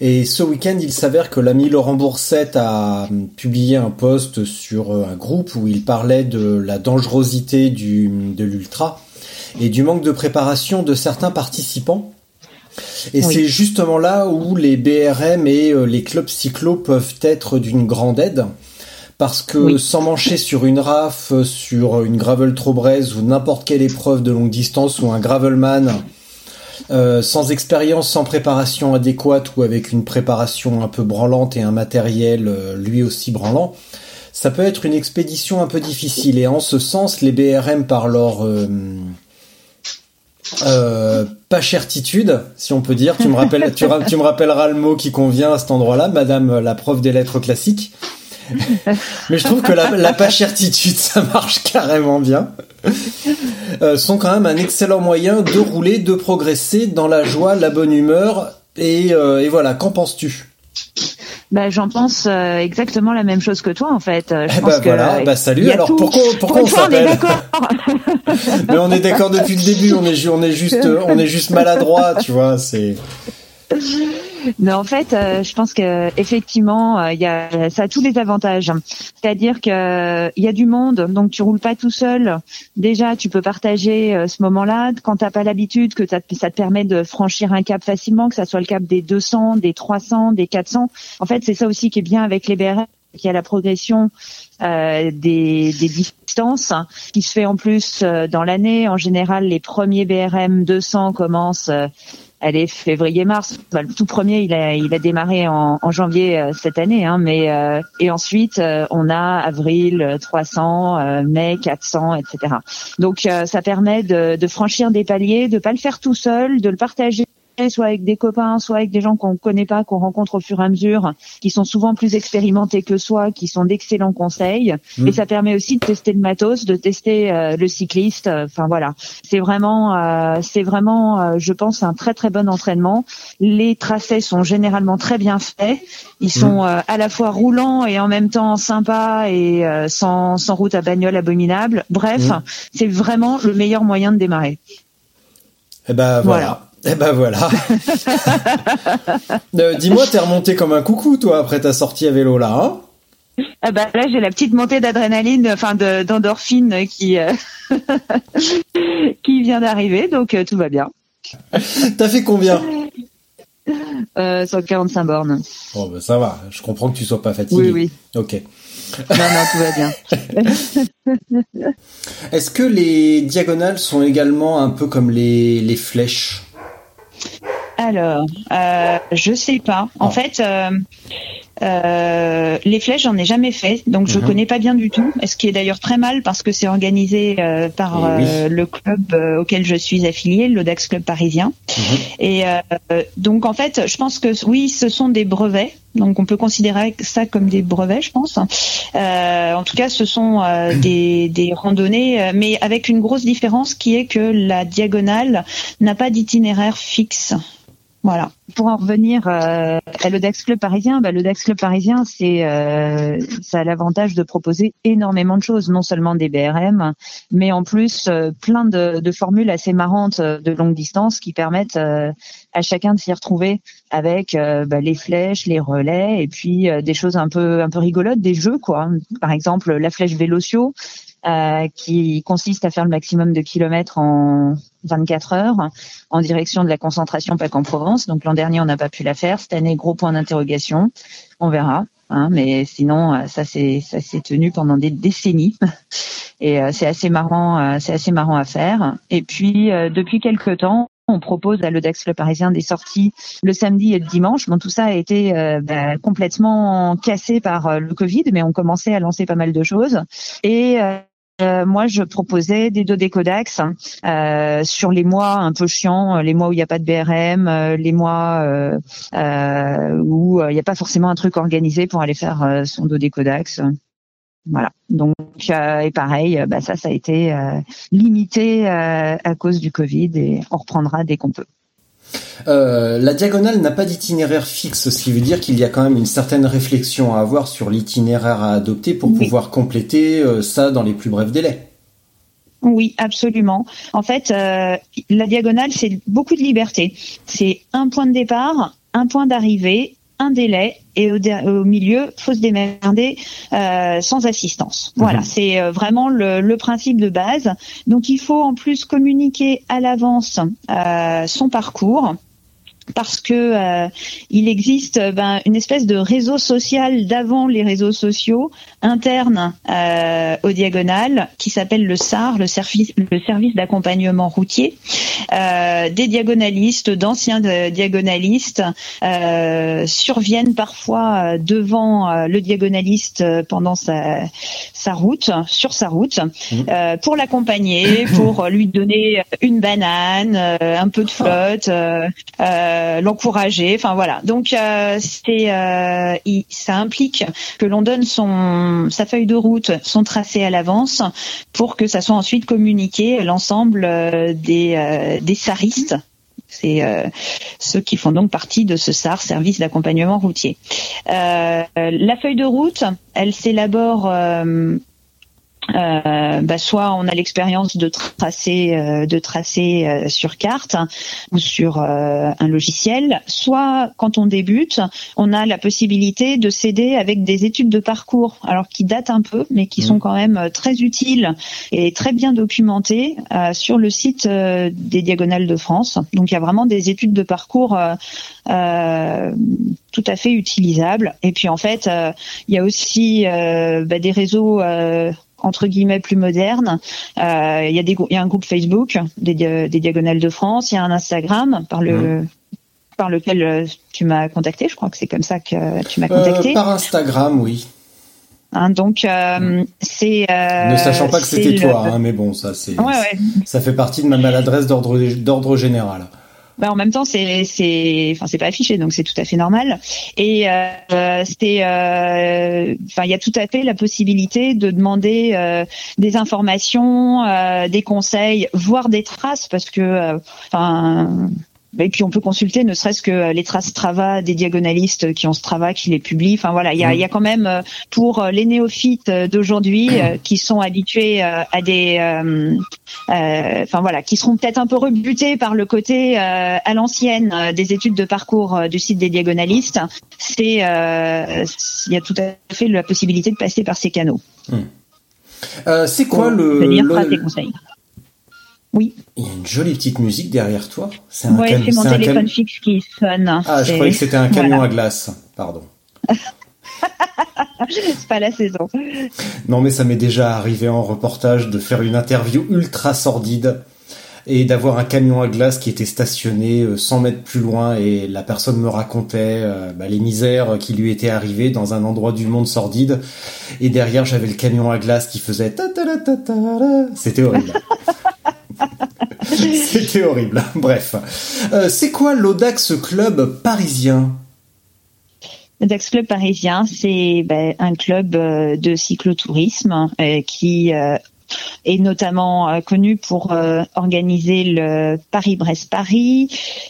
Et ce week-end, il s'avère que l'ami Laurent Boursette a publié un post sur euh, un groupe où il parlait de la dangerosité du, de l'ultra et du manque de préparation de certains participants. Et c'est justement là où les BRM et les clubs cyclo peuvent être d'une grande aide parce que sans mancher sur une RAF, sur une gravel trop braise ou n'importe quelle épreuve de longue distance ou un gravelman, euh, sans expérience, sans préparation adéquate ou avec une préparation un peu branlante et un matériel euh, lui aussi branlant, ça peut être une expédition un peu difficile. Et en ce sens, les BRM par leur euh, euh, pas chertitude, si on peut dire. Tu me rappelles, tu, tu me rappelleras le mot qui convient à cet endroit-là, Madame la prof des lettres classiques. Mais je trouve que la, la pachertitude, ça marche carrément bien. Euh, sont quand même un excellent moyen de rouler, de progresser dans la joie, la bonne humeur. Et, euh, et voilà, qu'en penses-tu? Bah, j'en pense euh, exactement la même chose que toi en fait. Je eh bah, voilà, bah salut. Alors pourquoi pourquoi on s'appelle? Mais on est d'accord depuis le début. On est on est juste on est juste maladroit, tu vois. C'est non, en fait, euh, je pense que effectivement, euh, il y a, ça a tous les avantages. C'est-à-dire que il y a du monde, donc tu roules pas tout seul. Déjà, tu peux partager euh, ce moment-là quand t'as pas l'habitude, que ça, te permet de franchir un cap facilement, que ça soit le cap des 200, des 300, des 400. En fait, c'est ça aussi qui est bien avec les BRM, qui a la progression euh, des, des, distances qui se fait en plus dans l'année. En général, les premiers BRM 200 commencent elle est février-mars. Le tout premier, il a, il a démarré en, en janvier euh, cette année, hein, mais euh, et ensuite euh, on a avril 300, mai 400, etc. Donc ça permet de, de franchir des paliers, de pas le faire tout seul, de le partager soit avec des copains, soit avec des gens qu'on connaît pas, qu'on rencontre au fur et à mesure, qui sont souvent plus expérimentés que soi, qui sont d'excellents conseils. Mm. Et ça permet aussi de tester le matos, de tester euh, le cycliste. Enfin voilà, c'est vraiment, euh, c'est vraiment, euh, je pense, un très très bon entraînement. Les tracés sont généralement très bien faits. Ils sont mm. à la fois roulants et en même temps sympas et sans, sans route à bagnole abominable. Bref, mm. c'est vraiment le meilleur moyen de démarrer. Eh ben voilà. Eh ben voilà. euh, Dis-moi, t'es remonté comme un coucou, toi, après ta sortie à vélo là, hein? Ah bah là, j'ai la petite montée d'adrénaline, enfin d'endorphine qui euh, qui vient d'arriver, donc euh, tout va bien. T'as fait combien? Euh, 145 bornes. Bon, ben ça va. Je comprends que tu sois pas fatigué. Oui, oui. Ok. Non, non, tout va bien. Est-ce que les diagonales sont également un peu comme les, les flèches? Alors, euh, je sais pas. En fait, euh, euh, les flèches, j'en ai jamais fait, donc je mhm. connais pas bien du tout. Ce qui est d'ailleurs très mal parce que c'est organisé euh, par eh le club auquel je suis affiliée, l'Odax Club parisien. Mhm. Et donc en fait, je pense que oui, ce sont des brevets. Donc on peut considérer ça comme des brevets, je pense. en tout cas, ce sont des, des randonnées, mais avec une grosse différence qui est que la diagonale n'a pas d'itinéraire fixe. Voilà. Pour en revenir euh, à l'Odax Club parisien, bah, l'Odax Club parisien, c'est euh, ça a l'avantage de proposer énormément de choses, non seulement des BRM, mais en plus euh, plein de, de, formules assez marrantes euh, de longue distance qui permettent euh, à chacun de s'y retrouver avec bah, les flèches, les relais et puis des choses un peu un peu rigolotes, des jeux quoi. Par exemple, la flèche Vélocio, euh, qui consiste à faire le maximum de kilomètres en 24 heures en direction de la concentration PAC en Provence. Donc l'an dernier, on n'a pas pu la faire. Cette année, gros point d'interrogation. On verra. Hein, mais sinon, euh, ça c'est ça s'est tenu pendant des décennies et euh, c'est assez marrant, c'est assez marrant à faire. Et puis depuis quelques temps, on propose à l'Odex Le Parisien des sorties le samedi et le dimanche. Bon, tout ça a été bah, complètement cassé par le Covid, mais on commençait à lancer pas mal de choses. Et euh, moi, je proposais des deux décodax euh, sur les mois un peu chiants, les mois où il n'y a pas de BRM, euh, les mois euh, où il n'y a pas forcément un truc organisé pour aller faire son dos décodax. Voilà. Donc et pareil, bah ça, ça a été limité à cause du Covid et on reprendra dès qu'on peut. Euh, la diagonale n'a pas d'itinéraire fixe, ce qui veut dire qu'il y a quand même une certaine réflexion à avoir sur l'itinéraire à adopter pour pouvoir compléter euh, ça dans les plus brefs délais. Oui, absolument. En fait, euh, la diagonale, c'est beaucoup de liberté. C'est un point de départ, un point d'arrivée, un délai et au, milieu, faut se démerder sans assistance. Voilà, mhm. c'est vraiment le, principe de base. Donc il faut en plus communiquer à l'avance son parcours parce que euh, il existe ben, une espèce de réseau social d'avant les réseaux sociaux internes euh, au diagonal qui s'appelle le SAR, le service, le service d'accompagnement routier. Euh, des diagonalistes, d'anciens diagonalistes surviennent parfois devant le diagonaliste pendant sa, sa route, sur sa route, pour l'accompagner, pour lui donner une banane, un peu de flotte. Euh, l'encourager. Enfin voilà. Donc euh, c'est euh, ça implique que l'on donne son sa feuille de route, son tracé à l'avance pour que ça soit ensuite communiqué à l'ensemble des des saristes c'est ceux qui font donc partie de ce SAR, service d'accompagnement routier. la feuille de route, elle s'élabore euh, bah, soit on a l'expérience de tracer euh, de tracer euh, sur carte ou sur un logiciel, soit quand on débute, on a la possibilité de s'aider avec des études de parcours, alors qui datent un peu, mais qui sont mmh. quand même très utiles et très bien documentées sur le site des Diagonales de France. Donc il y a vraiment des études de parcours tout à fait utilisables. Et puis en fait, il y a aussi bah, des réseaux entre guillemets plus moderne. Euh, il y a des il y a un groupe Facebook des, des diagonales de France, il y a un Instagram par le mmh. par lequel euh, tu m'as contacté. Je crois que c'est comme ça que tu m'as contacté. Euh, par Instagram, oui. Hein, donc euh, c'est ne sachant pas que c'était toi, hein, mais bon, ça c'est ouais, ouais. ça fait partie de ma maladresse d'ordre d'ordre général en même temps c'est c'est enfin c'est pas affiché donc c'est tout à fait normal. Et euh, c'était euh, enfin il y a tout à fait la possibilité de demander euh, des informations euh, des conseils voire des traces parce que euh, enfin et puis on peut consulter ne serait-ce que euh, les traces Strava des diagonalistes qui ont Strava, qui les publient. Enfin voilà, il y a, mm. y a, quand même euh, pour euh, les néophytes d'aujourd'hui qui sont habitués à des, enfin voilà, qui seront peut-être un peu rebutés par le côté à l'ancienne des études de parcours du site des diagonalistes. C'est, il y a tout à fait la possibilité de passer par ces canaux. Mm. c'est quoi le, le... Oui. Il y a une jolie petite musique derrière toi. C'est un ouais, c'est mon téléphone fixe qui sonne. Ah, je croyais que c'était un camion à glace. Pardon. c'est pas la saison. Non, mais ça m'est déjà arrivé en reportage de faire une interview ultra sordide et d'avoir un camion à glace qui était stationné 100 euh, mètres plus loin et la personne me racontait euh, bah, les misères qui lui étaient arrivées dans un endroit du monde sordide et derrière j'avais le camion à glace qui faisait ta ta ta ta c'était horrible. C'était horrible. Bref. Euh, c'est quoi l'Audax Club parisien? L'Audax Club parisien, c'est ben, un club euh, de cyclotourisme euh, qui est notamment connu pour organiser le Paris-Brest-Paris,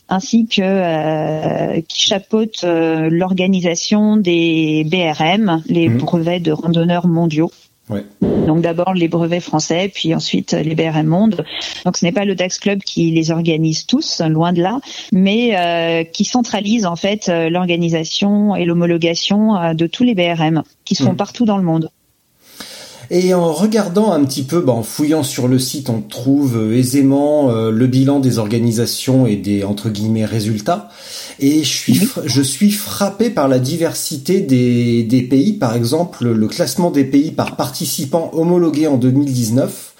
ainsi que qui chapeaute l'organisation des BRM, les mmh. brevets de randonneurs mondiaux. Donc d'abord les brevets français, puis ensuite les BRM Monde. Donc ce n'est pas le DAX Club qui les organise tous, loin de là, mais euh, qui centralise en fait euh, l'organisation et l'homologation euh, de tous les BRM qui sont hmm. partout dans le monde. Et en regardant un petit peu, bah, en fouillant sur le site, on trouve euh, aisément euh, le bilan des organisations et des entre guillemets résultats. Et je suis, je suis frappé par la diversité des, des pays. Par exemple, le classement des pays par participants homologués en 2019.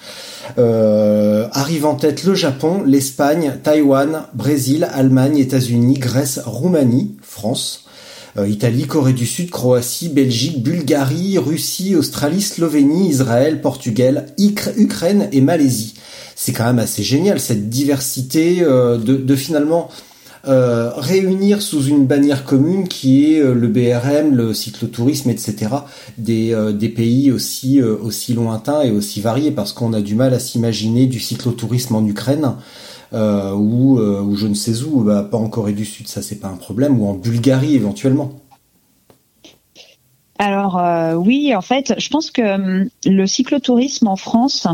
Euh, arrive en tête le Japon, l'Espagne, Taïwan, Brésil, Allemagne, États-Unis, Grèce, Roumanie, France. Euh, Italie, Corée du Sud, Croatie, Belgique, Bulgarie, Russie, Australie, Slovénie, Israël, Portugal, Ukraine et Malaisie. C'est quand même assez génial cette diversité euh, de, finalement euh, réunir sous une bannière commune qui est le BRM, le cyclotourisme, etc. Des, pays aussi aussi lointains et aussi variés parce qu'on a du mal à s'imaginer du cyclotourisme en Ukraine euh, ou, euh, ou je ne sais où, bah, pas en Corée du Sud, ça c'est pas un problème, ou en Bulgarie éventuellement. Alors euh, oui, en fait, je pense que hum, le cyclotourisme en France,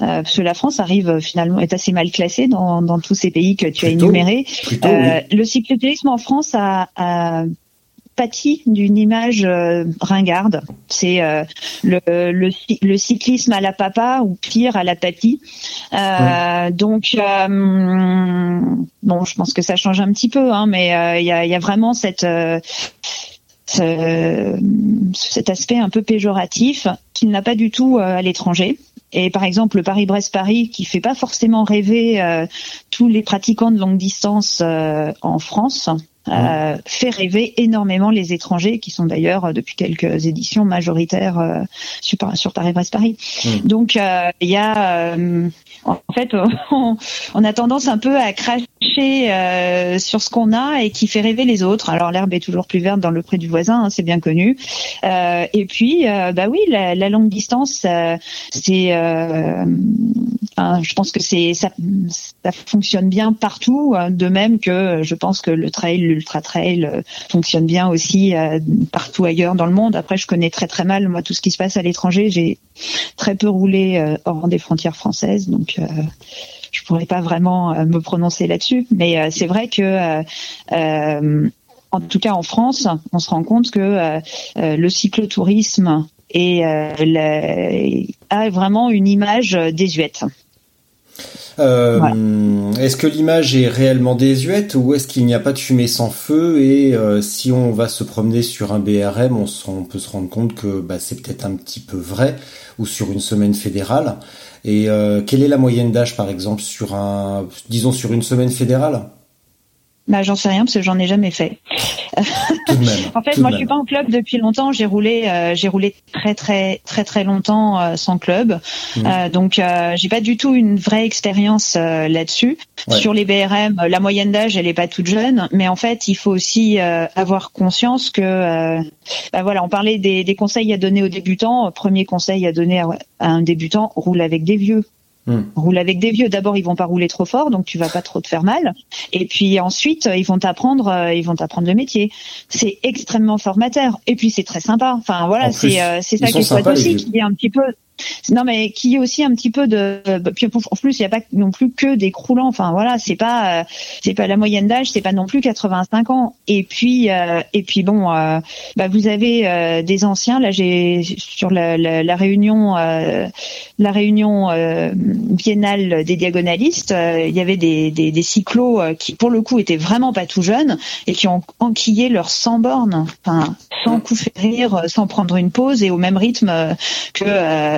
euh, parce que la France arrive finalement est assez mal classée dans, dans tous ces pays que tu as énumérés. Euh, Le cyclotourisme en France a, a pâtit d'une image euh, ringarde. C'est euh, le, le, le, cyclisme à la papa ou pire à la papy. Euh, Donc bon, je pense que ça change un petit peu, hein, mais il y a, y, a, vraiment cette ce, cet aspect un peu péjoratif qu'il n'a pas du tout à l'étranger. Et par exemple, le Paris-Brest-Paris, qui fait pas forcément rêver tous les pratiquants de longue distance en France, euh, fait rêver énormément les étrangers qui sont d'ailleurs euh, depuis quelques éditions majoritaires euh, sur, sur Paris-Brest-Paris. Mmh. Donc il y a en fait on, on, a tendance un peu à cracher euh, sur ce qu'on a et qui fait rêver les autres. Alors l'herbe est toujours plus verte dans le pré du voisin, hein, c'est bien connu. Euh, et puis, euh, bah oui, la, la longue distance, euh, c'est, je pense que c'est ça, ça fonctionne bien partout. De même que je pense que le trail, l'ultra trail fonctionne bien aussi partout ailleurs dans le monde. Après, je connais très très mal moi tout ce qui se passe à l'étranger. J'ai très peu roulé hors des frontières françaises, donc je pourrais pas vraiment euh, me prononcer là-dessus, mais euh, c'est vrai que euh, en tout cas en France, on se rend compte que le cyclotourisme a vraiment une image désuète. Est-ce que l'image est réellement désuète ou est-ce qu'il n'y a pas de fumée sans feu et si on va se promener sur un BRM, on, on peut se rendre compte que bah, c'est peut-être un petit peu vrai ou sur une semaine fédérale. Et euh, quelle est la moyenne d'âge, par exemple, sur un, disons, sur une semaine fédérale? Bah, j'en sais rien parce que j'en ai jamais fait. en fait, moi, je suis pas en club depuis longtemps. J'ai roulé, euh, j'ai roulé très très très très longtemps euh, sans club, mmh. euh, donc euh, j'ai pas du tout une vraie expérience là-dessus. Sur les BRM, la moyenne d'âge, elle est pas toute jeune, mais en fait, il faut aussi avoir conscience que, bah, voilà, on parlait des, des, conseils à donner aux débutants. Premier conseil à donner à un débutant roule avec des vieux. Hmm. Roule avec des vieux. D'abord, ils vont pas rouler trop fort, donc tu vas pas trop te faire mal. Et puis ensuite, ils vont t'apprendre, euh, ils vont t'apprendre le métier. C'est extrêmement formateur. Et puis c'est très sympa. Enfin voilà, c'est euh, c'est ça qui est aussi, qui est un petit peu non, mais qui est aussi un petit peu de. Puis en plus, il n'y a pas non plus que des croulants. Enfin voilà, c'est pas euh, c'est pas la moyenne d'âge, c'est pas non plus 85 ans. Et puis euh, et puis bon, euh, bah, vous avez des anciens. Là, j'ai sur la, la, la réunion la réunion biennale des diagonalistes, il y avait des, des, des cyclos qui pour le coup étaient vraiment pas tout jeunes et qui ont enquillé leurs 100 bornes, enfin sans coup rire, sans prendre une pause et au même rythme que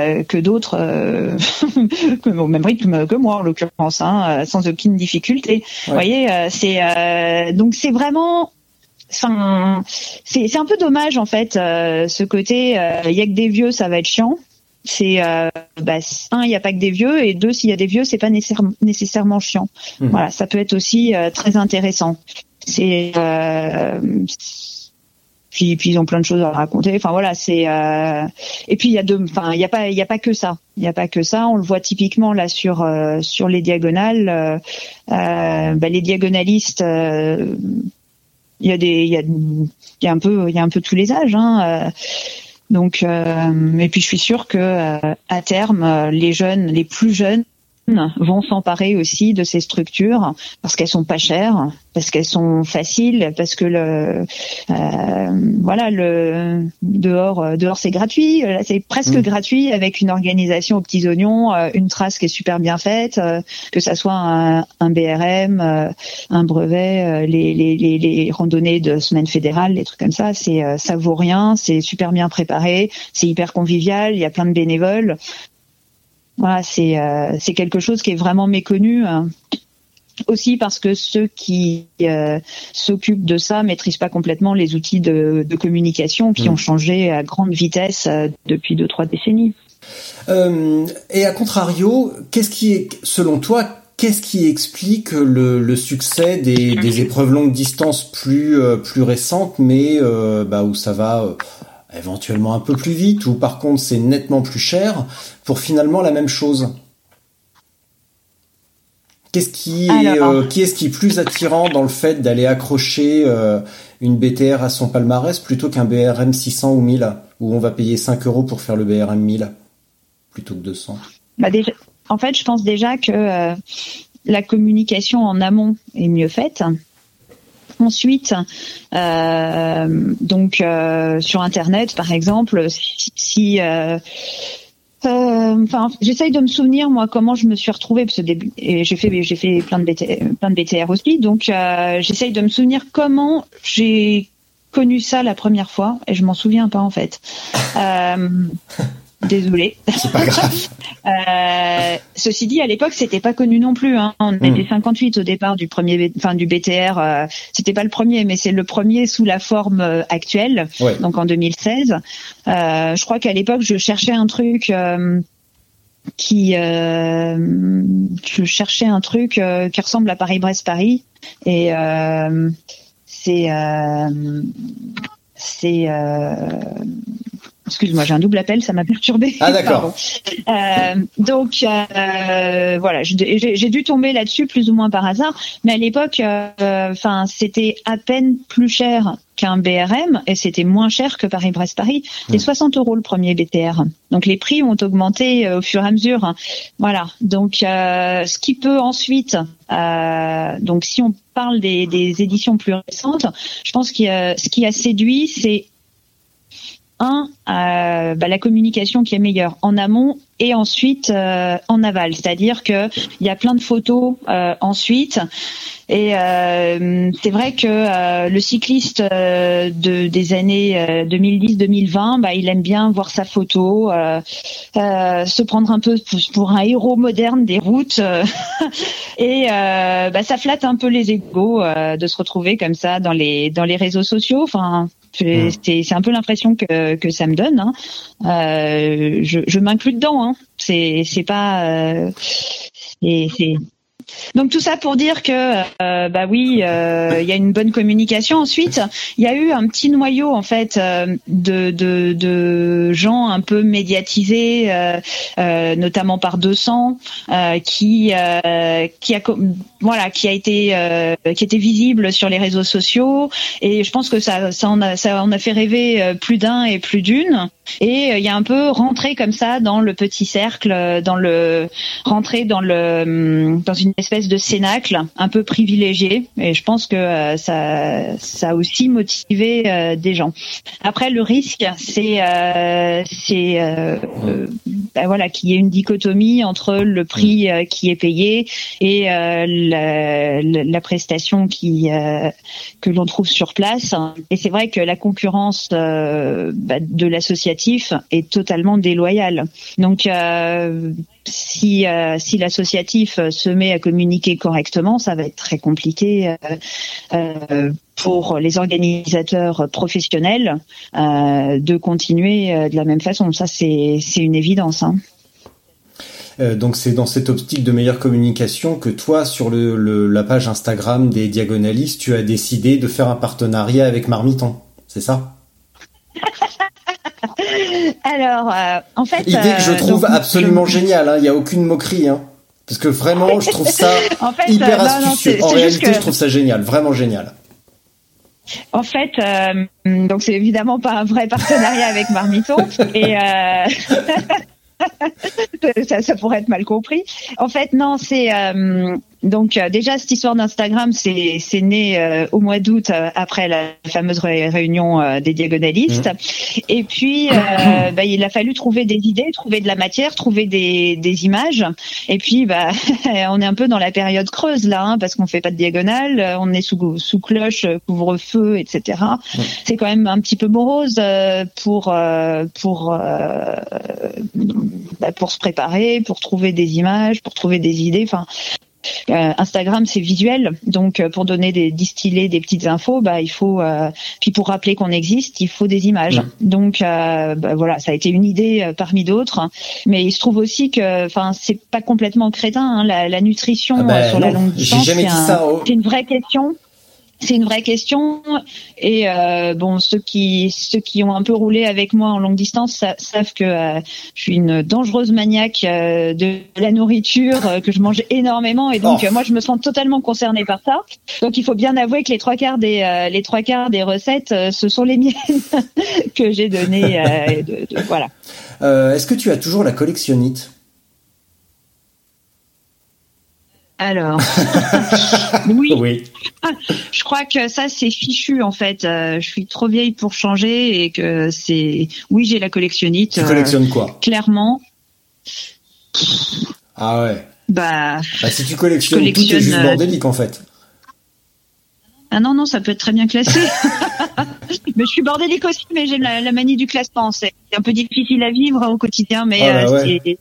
euh, que d'autres, euh, au même rythme que moi en l'occurrence, hein, sans aucune difficulté. Vous voyez, euh, c'est donc c'est vraiment Enfin, c'est un peu dommage en fait ce côté. Il y a que des vieux, ça va être chiant. C'est bah, un, il n'y a pas que des vieux, et deux, s'il y a des vieux, c'est pas nécessairement chiant. Mmh. Voilà, ça peut être aussi très intéressant. C'est puis puis ils ont plein de choses à raconter. Enfin voilà, c'est euh, et puis il y a deux, enfin il y a pas il y a pas que ça. Il y a pas que ça. On le voit typiquement là sur euh, sur les diagonales. Euh, bah, les diagonalistes, il y a des il y a il y a un peu il y a un peu tous les âges. Hein, donc, et puis je suis sûre que à terme, les jeunes, les plus jeunes, vont s'emparer aussi de ces structures parce qu'elles sont pas chères, parce qu'elles sont faciles, parce que le euh, voilà le dehors dehors c'est gratuit, là c'est presque mmh. gratuit avec une organisation aux petits oignons, euh, une trace qui est super bien faite, euh, que ça soit un, un BRM, un brevet, les, les, les, les, randonnées de semaine fédérale, les trucs comme ça, c'est ça vaut rien, c'est super bien préparé, c'est hyper convivial, il y a plein de bénévoles. Voilà, c'est euh, c'est quelque chose qui est vraiment méconnu. Hein. Aussi parce que ceux qui euh, s'occupent de ça maîtrisent pas complètement les outils de, de communication qui mmh. ont changé à grande vitesse euh, depuis deux trois décennies. Euh, et à contrario, qu'est-ce qui est, selon toi, qu'est-ce qui explique le, le succès des, des, épreuves longue distance plus plus récentes, mais bah, où ça va éventuellement un peu plus vite, ou par contre c'est nettement plus cher, pour finalement la même chose. Qu'est-ce qui est, euh, qui est-ce qui est plus attirant dans le fait d'aller accrocher euh, une BTR à son palmarès plutôt qu'un BRM 600 ou 1000 où on va payer 5 euros pour faire le BRM 1000 plutôt que 200 bah déjà, En fait, je pense déjà que euh, la communication en amont est mieux faite. Ensuite, euh, donc euh, sur Internet, par exemple, si, euh, enfin, j'essaye de me souvenir moi comment je me suis retrouvée parce que j'ai fait j'ai fait plein de BTR, plein de BTR aussi, donc j'essaye de me souvenir comment j'ai connu ça la première fois et je m'en souviens pas en fait. Désolée. C'est pas grave. euh, ceci dit, à l'époque, c'était pas connu non plus. Hein. On était 58 hmm. au départ du premier, enfin du BTR. Euh, c'était pas le premier, mais c'est le premier sous la forme euh, actuelle, donc en 2016. Euh, je crois qu'à l'époque, je cherchais un truc. Euh, qui je cherchais un truc qui ressemble à Paris-Brest-Paris et c'est c'est Excuse-moi, j'ai un double appel, ça m'a perturbé. Ah d'accord. Euh, donc euh, voilà, j'ai dû tomber là-dessus plus ou moins par hasard, mais à l'époque, euh, enfin c'était à peine plus cher qu'un BRM et c'était moins cher que Paris-Brest-Paris. C'est 60 hmm. euros le premier BTR. Donc les prix ont augmenté au fur et à mesure. Voilà. Donc ce qui peut ensuite, donc si on parle des, des, éditions plus récentes, je pense que ce qui a séduit, c'est un, euh, bah, la communication qui est meilleure en amont et ensuite euh, en aval, c'est-à-dire que il y a plein de photos euh, ensuite. Et c'est vrai que le cycliste de, des années 2010-2020, bah, il aime bien voir sa photo, se prendre un peu pour un héros moderne des routes, et bah, ça flatte un peu les égaux de se retrouver comme ça dans les dans les réseaux sociaux. Enfin, Hmm. C'est un peu l'impression que, que ça me donne. Hein. Euh, je, je m'inclus dedans. Hein. C'est c'est pas. Euh, c'est donc tout ça pour dire que euh, bah oui, euh, il y a une bonne communication. Ensuite, il y a eu un petit noyau en fait euh, de, de, de, gens un peu médiatisés, notamment par 200, qui qui a voilà qui a été qui était visible sur les réseaux sociaux. Et je pense que ça ça en a ça en a fait rêver plus d'un et plus d'une. Et il y a un peu rentré comme ça dans le petit cercle dans le rentrer dans le hum, dans une espèce de cénacle un peu privilégié. Et je pense que euh, ça ça a aussi motivé euh, des gens. Après le risque c'est euh, c'est ben voilà qu'il y ait une dichotomie entre le prix qui est payé et la, prestation qui que l'on trouve sur place et c'est vrai que la concurrence bah, de l'associatif est totalement déloyale. Donc si, euh, si l'associatif se met à communiquer correctement, ça va être très compliqué euh, euh, pour les organisateurs professionnels de continuer de la même façon. Ça, c'est une évidence. Hein. Donc c'est dans cette optique de meilleure communication que toi, sur le, la page Instagram des diagonalistes, tu as décidé de faire un partenariat avec Marmiton, c'est ça? Alors, euh, en fait, Idée que je euh, trouve donc, absolument géniale. hein. Il y a aucune moquerie. Hein. Parce que vraiment, je trouve ça En fait, hyper euh, non, non, astucieux. en réalité, que- je trouve ça génial, vraiment génial. En fait, euh, donc c'est évidemment pas un vrai partenariat avec Marmiton et euh, ça, pourrait être mal compris. En fait, non, c'est euh, donc euh, déjà cette histoire d'Instagram, c'est c'est né euh, au mois d'août euh, après la fameuse ré- réunion euh, des diagonalistes. Et puis, euh, bah, il a fallu trouver des idées, trouver de la matière, trouver des, des images. Et puis, bah, on est un peu dans la période creuse là, hein, parce qu'on fait pas de diagonale, euh, on est sous, sous cloche, couvre-feu, etc. C'est quand même un petit peu morose pour euh, pour euh, bah, pour se préparer, pour trouver des images, pour trouver des idées. Enfin. Euh, Instagram c'est visuel, donc euh, pour donner des distiller des petites infos, bah il faut euh, puis pour rappeler qu'on existe, il faut des images. Donc euh, bah, voilà, ça a été une idée euh, parmi d'autres, mais il se trouve aussi que, enfin, c'est pas complètement crétin. hein, la, la nutrition Ah bah, sur la non, longue j'ai distance, jamais c'est dit un- ça, oh. c'est une vraie question. C'est une vraie question. Et euh, bon ceux qui ceux qui ont un peu roulé avec moi en longue distance sa- savent que euh, je suis une dangereuse maniaque euh, de la nourriture euh, que je mange énormément. Et donc Oh. moi je me sens totalement concernée par ça. Donc il faut bien avouer que les trois quarts des euh, les trois quarts des recettes ce sont les miennes que j'ai données euh, de, de- voilà. Euh, Est-ce que tu as toujours la collectionnite? Alors oui Oui. Je crois que ça c'est fichu en fait. Euh, je suis trop vieille pour changer et que c'est. Oui, j'ai la collectionnite. Tu euh, collectionnes quoi? clairement, Ah ouais. bah. Bah, si tu collectionnes, Je tout est juste collectionne, euh, bordélique en fait. Ah non non, ça peut être très bien classé. mais je suis bordélique aussi, mais j'ai la, la manie du classement. C'est un peu difficile à vivre au quotidien, mais Ah bah ouais. c'est-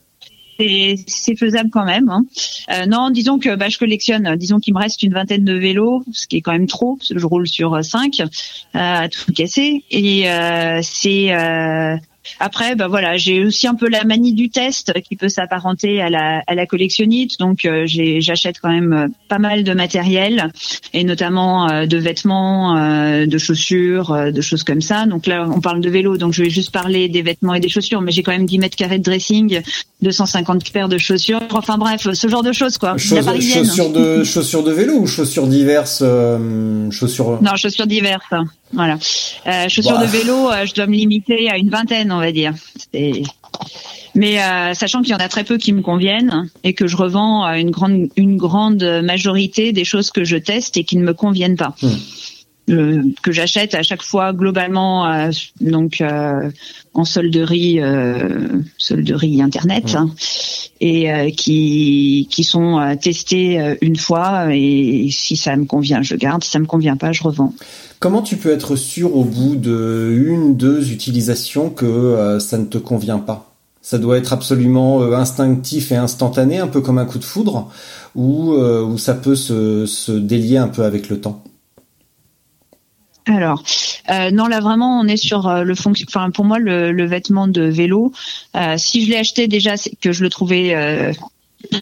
c'est faisable quand même. hein. Euh, non, disons que bah, je collectionne. Disons qu'il me reste une vingtaine de vélos, ce qui est quand même trop. Parce que je roule sur euh, cinq, euh, à tout casser. Et euh, c'est euh, après, bah voilà, j'ai aussi un peu la manie du test qui peut s'apparenter à la à la collectionnite. Donc euh, j'achète quand même euh, pas mal de matériel et notamment euh, de vêtements, euh, de chaussures, euh, de choses comme ça. Donc là, on parle de vélo, donc je vais juste parler des vêtements et des chaussures, mais j'ai quand même 10 mètres carrés de dressing, 250 paires de chaussures. Enfin bref, ce genre de choses quoi. La chaussures, de, chaussures de vélo ou chaussures diverses euh, Chaussures. Non, chaussures diverses. Voilà. Euh, chaussures Bah. de vélo, euh, je dois me limiter à une vingtaine, on va dire. Mais euh, sachant qu'il y en a très peu qui me conviennent et que je revends une grande une grande majorité des choses que je teste et qui ne me conviennent pas. Hmm. Euh, que j'achète à chaque fois globalement euh, donc euh, en solderie euh, solderie internet hein, et euh, qui qui sont euh, testés euh, une fois et si ça me convient je garde si ça me convient pas je revends. Comment tu peux être sûr au bout de une, deux utilisations que euh, ça ne te convient pas? Ça doit être absolument euh, instinctif et instantané, un peu comme un coup de foudre, ou, euh, ou ça peut se, se délier un peu avec le temps? Alors, euh, non, là vraiment, on est sur euh, le fonction. Enfin, pour moi, le, le vêtement de vélo, euh, si je l'ai acheté déjà, c'est que je le trouvais euh,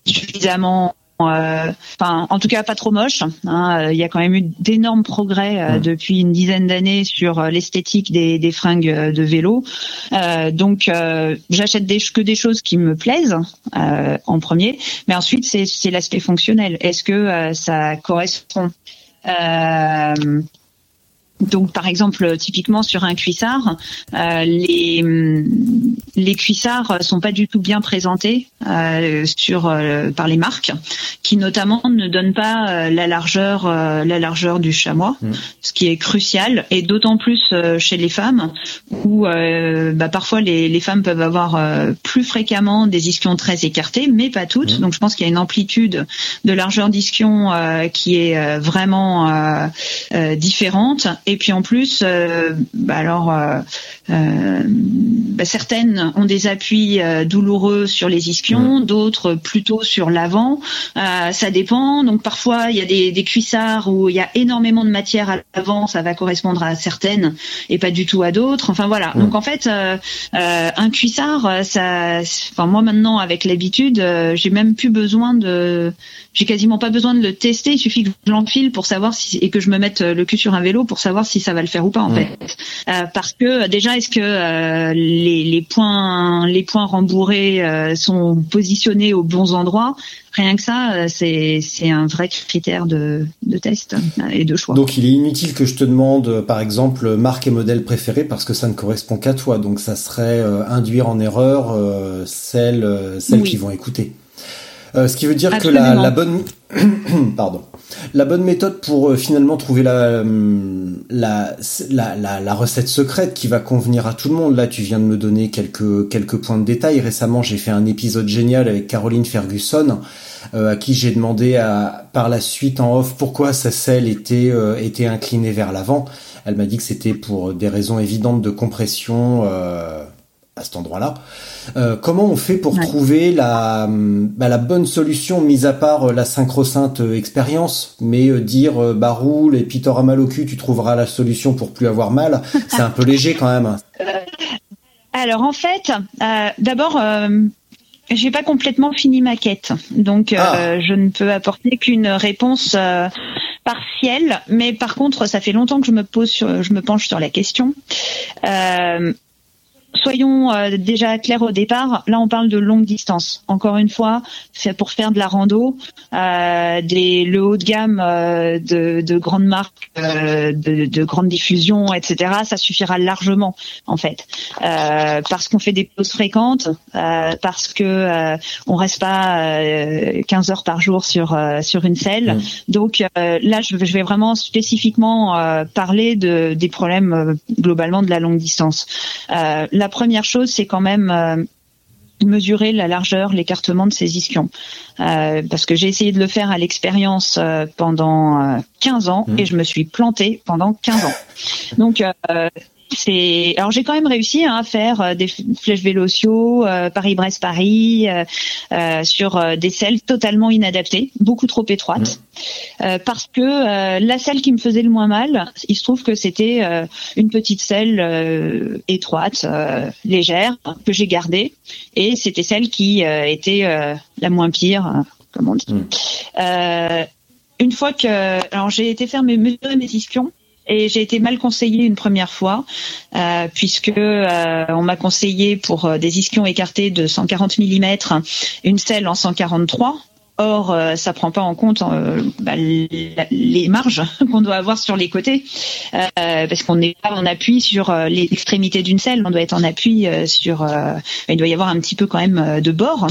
suffisamment. euh, Enfin, en tout cas, pas trop moche. hein. Il y a quand même eu d'énormes progrès euh, depuis une dizaine d'années sur l'esthétique des, des fringues de vélo. Euh, donc, euh, j'achète des, que des choses qui me plaisent euh, en premier, mais ensuite, c'est c'est l'aspect fonctionnel. Est-ce que euh, ça correspond? Euh, donc, par exemple, typiquement sur un cuissard, euh, les les cuissards sont pas du tout bien présentés euh, sur euh, par les marques, qui notamment ne donnent pas euh, la largeur euh, la largeur du chamois, Mm. ce qui est crucial, et d'autant plus euh, chez les femmes, où euh, bah, parfois les, les femmes peuvent avoir euh, plus fréquemment des ischions très écartés, mais pas toutes. Mm. Donc, je pense qu'il y a une amplitude de largeur d'ischion euh, qui est euh, vraiment euh, euh, différente. Et puis en plus, euh, bah alors euh, euh, bah certaines ont des appuis euh, douloureux sur les ischions, d'autres plutôt sur l'avant. Euh, ça dépend. Donc parfois il y a des, des cuissards où il y a énormément de matière à l'avant, ça va correspondre à certaines et pas du tout à d'autres. Enfin voilà. Donc en fait, euh, euh, un cuissard, ça, enfin moi maintenant avec l'habitude, euh, j'ai même plus besoin de, j'ai quasiment pas besoin de le tester. Il suffit que je l'enfile pour savoir si et que je me mette le cul sur un vélo pour savoir si ça va le faire ou pas en fait. Euh, parce que déjà déjà, est-ce que euh, les, les, points, les points rembourrés euh, sont positionnés aux bons endroits? Rien que ça, euh, c'est c'est un vrai critère de, de test et de choix. Donc il est inutile que je te demande, par exemple, marque et modèle préféré parce que ça ne correspond qu'à toi. Donc ça serait induire en erreur celles celles qui vont écouter. Euh, ce qui veut dire que la, la bonne, pardon, la bonne méthode pour euh, finalement trouver la, la, la, la, recette secrète qui va convenir à tout le monde. Là, tu viens de me donner quelques quelques points de détail. Récemment, j'ai fait un épisode génial avec Caroline Ferguson, euh, à qui j'ai demandé à, par la suite en off pourquoi sa selle était était inclinée vers l'avant. Elle m'a dit que c'était pour des raisons évidentes de compression à cet endroit-là. Euh, comment on fait pour trouver la, bah, la bonne solution, mis à part euh, la synchrosynth euh, expérience, mais dire bah roule et puis t'auras mal au cul, tu trouveras la solution pour plus avoir mal, c'est un peu léger quand même. Alors en fait, d'abord, j'ai pas complètement fini ma quête, donc ah. je ne peux apporter qu'une réponse partielle. Mais par contre, ça fait longtemps que je me pose, je me penche sur la question. Euh, soyons euh, déjà clairs au départ. Là, on parle de longue distance. Encore une fois, c'est pour faire de la rando, euh, des, le haut de gamme euh, de, de, grandes marques, euh, de, de grande diffusion, etc. Ça suffira largement, en fait, parce qu'on fait des pauses fréquentes, parce que on reste pas 15 heures par jour sur sur une selle. Mmh. Donc là, je, je, vais vraiment spécifiquement parler de, des problèmes globalement de la longue distance. Là, la première chose, c'est quand même euh, mesurer la largeur, l'écartement de ces ischions. Euh, parce que j'ai essayé de le faire à l'expérience euh, pendant 15 ans mmh. et je me suis plantée pendant 15 ans. Donc c'est alors j'ai quand même réussi hein, à faire euh, des flèches vélociaux euh, Paris-Brest-Paris euh, sur des selles totalement inadaptées, beaucoup trop étroites, parce que la selle qui me faisait le moins mal, il se trouve que c'était une petite selle étroite, légère que j'ai gardée, et c'était celle qui était la moins pire, comme on dit. Mmh. une fois que alors j'ai été faire mes mesurer mes ischions et j'ai été mal conseillée une première fois euh, puisque euh, on m'a conseillé pour euh, des ischions écartés de 140 mm une selle en 143 Or, euh, ça prend pas en compte euh, bah, les marges qu'on doit avoir sur les côtés, euh, parce qu'on n'est pas en appui sur l'extrémité d'une selle, on doit être en appui sur. il doit y avoir un petit peu quand même de bord.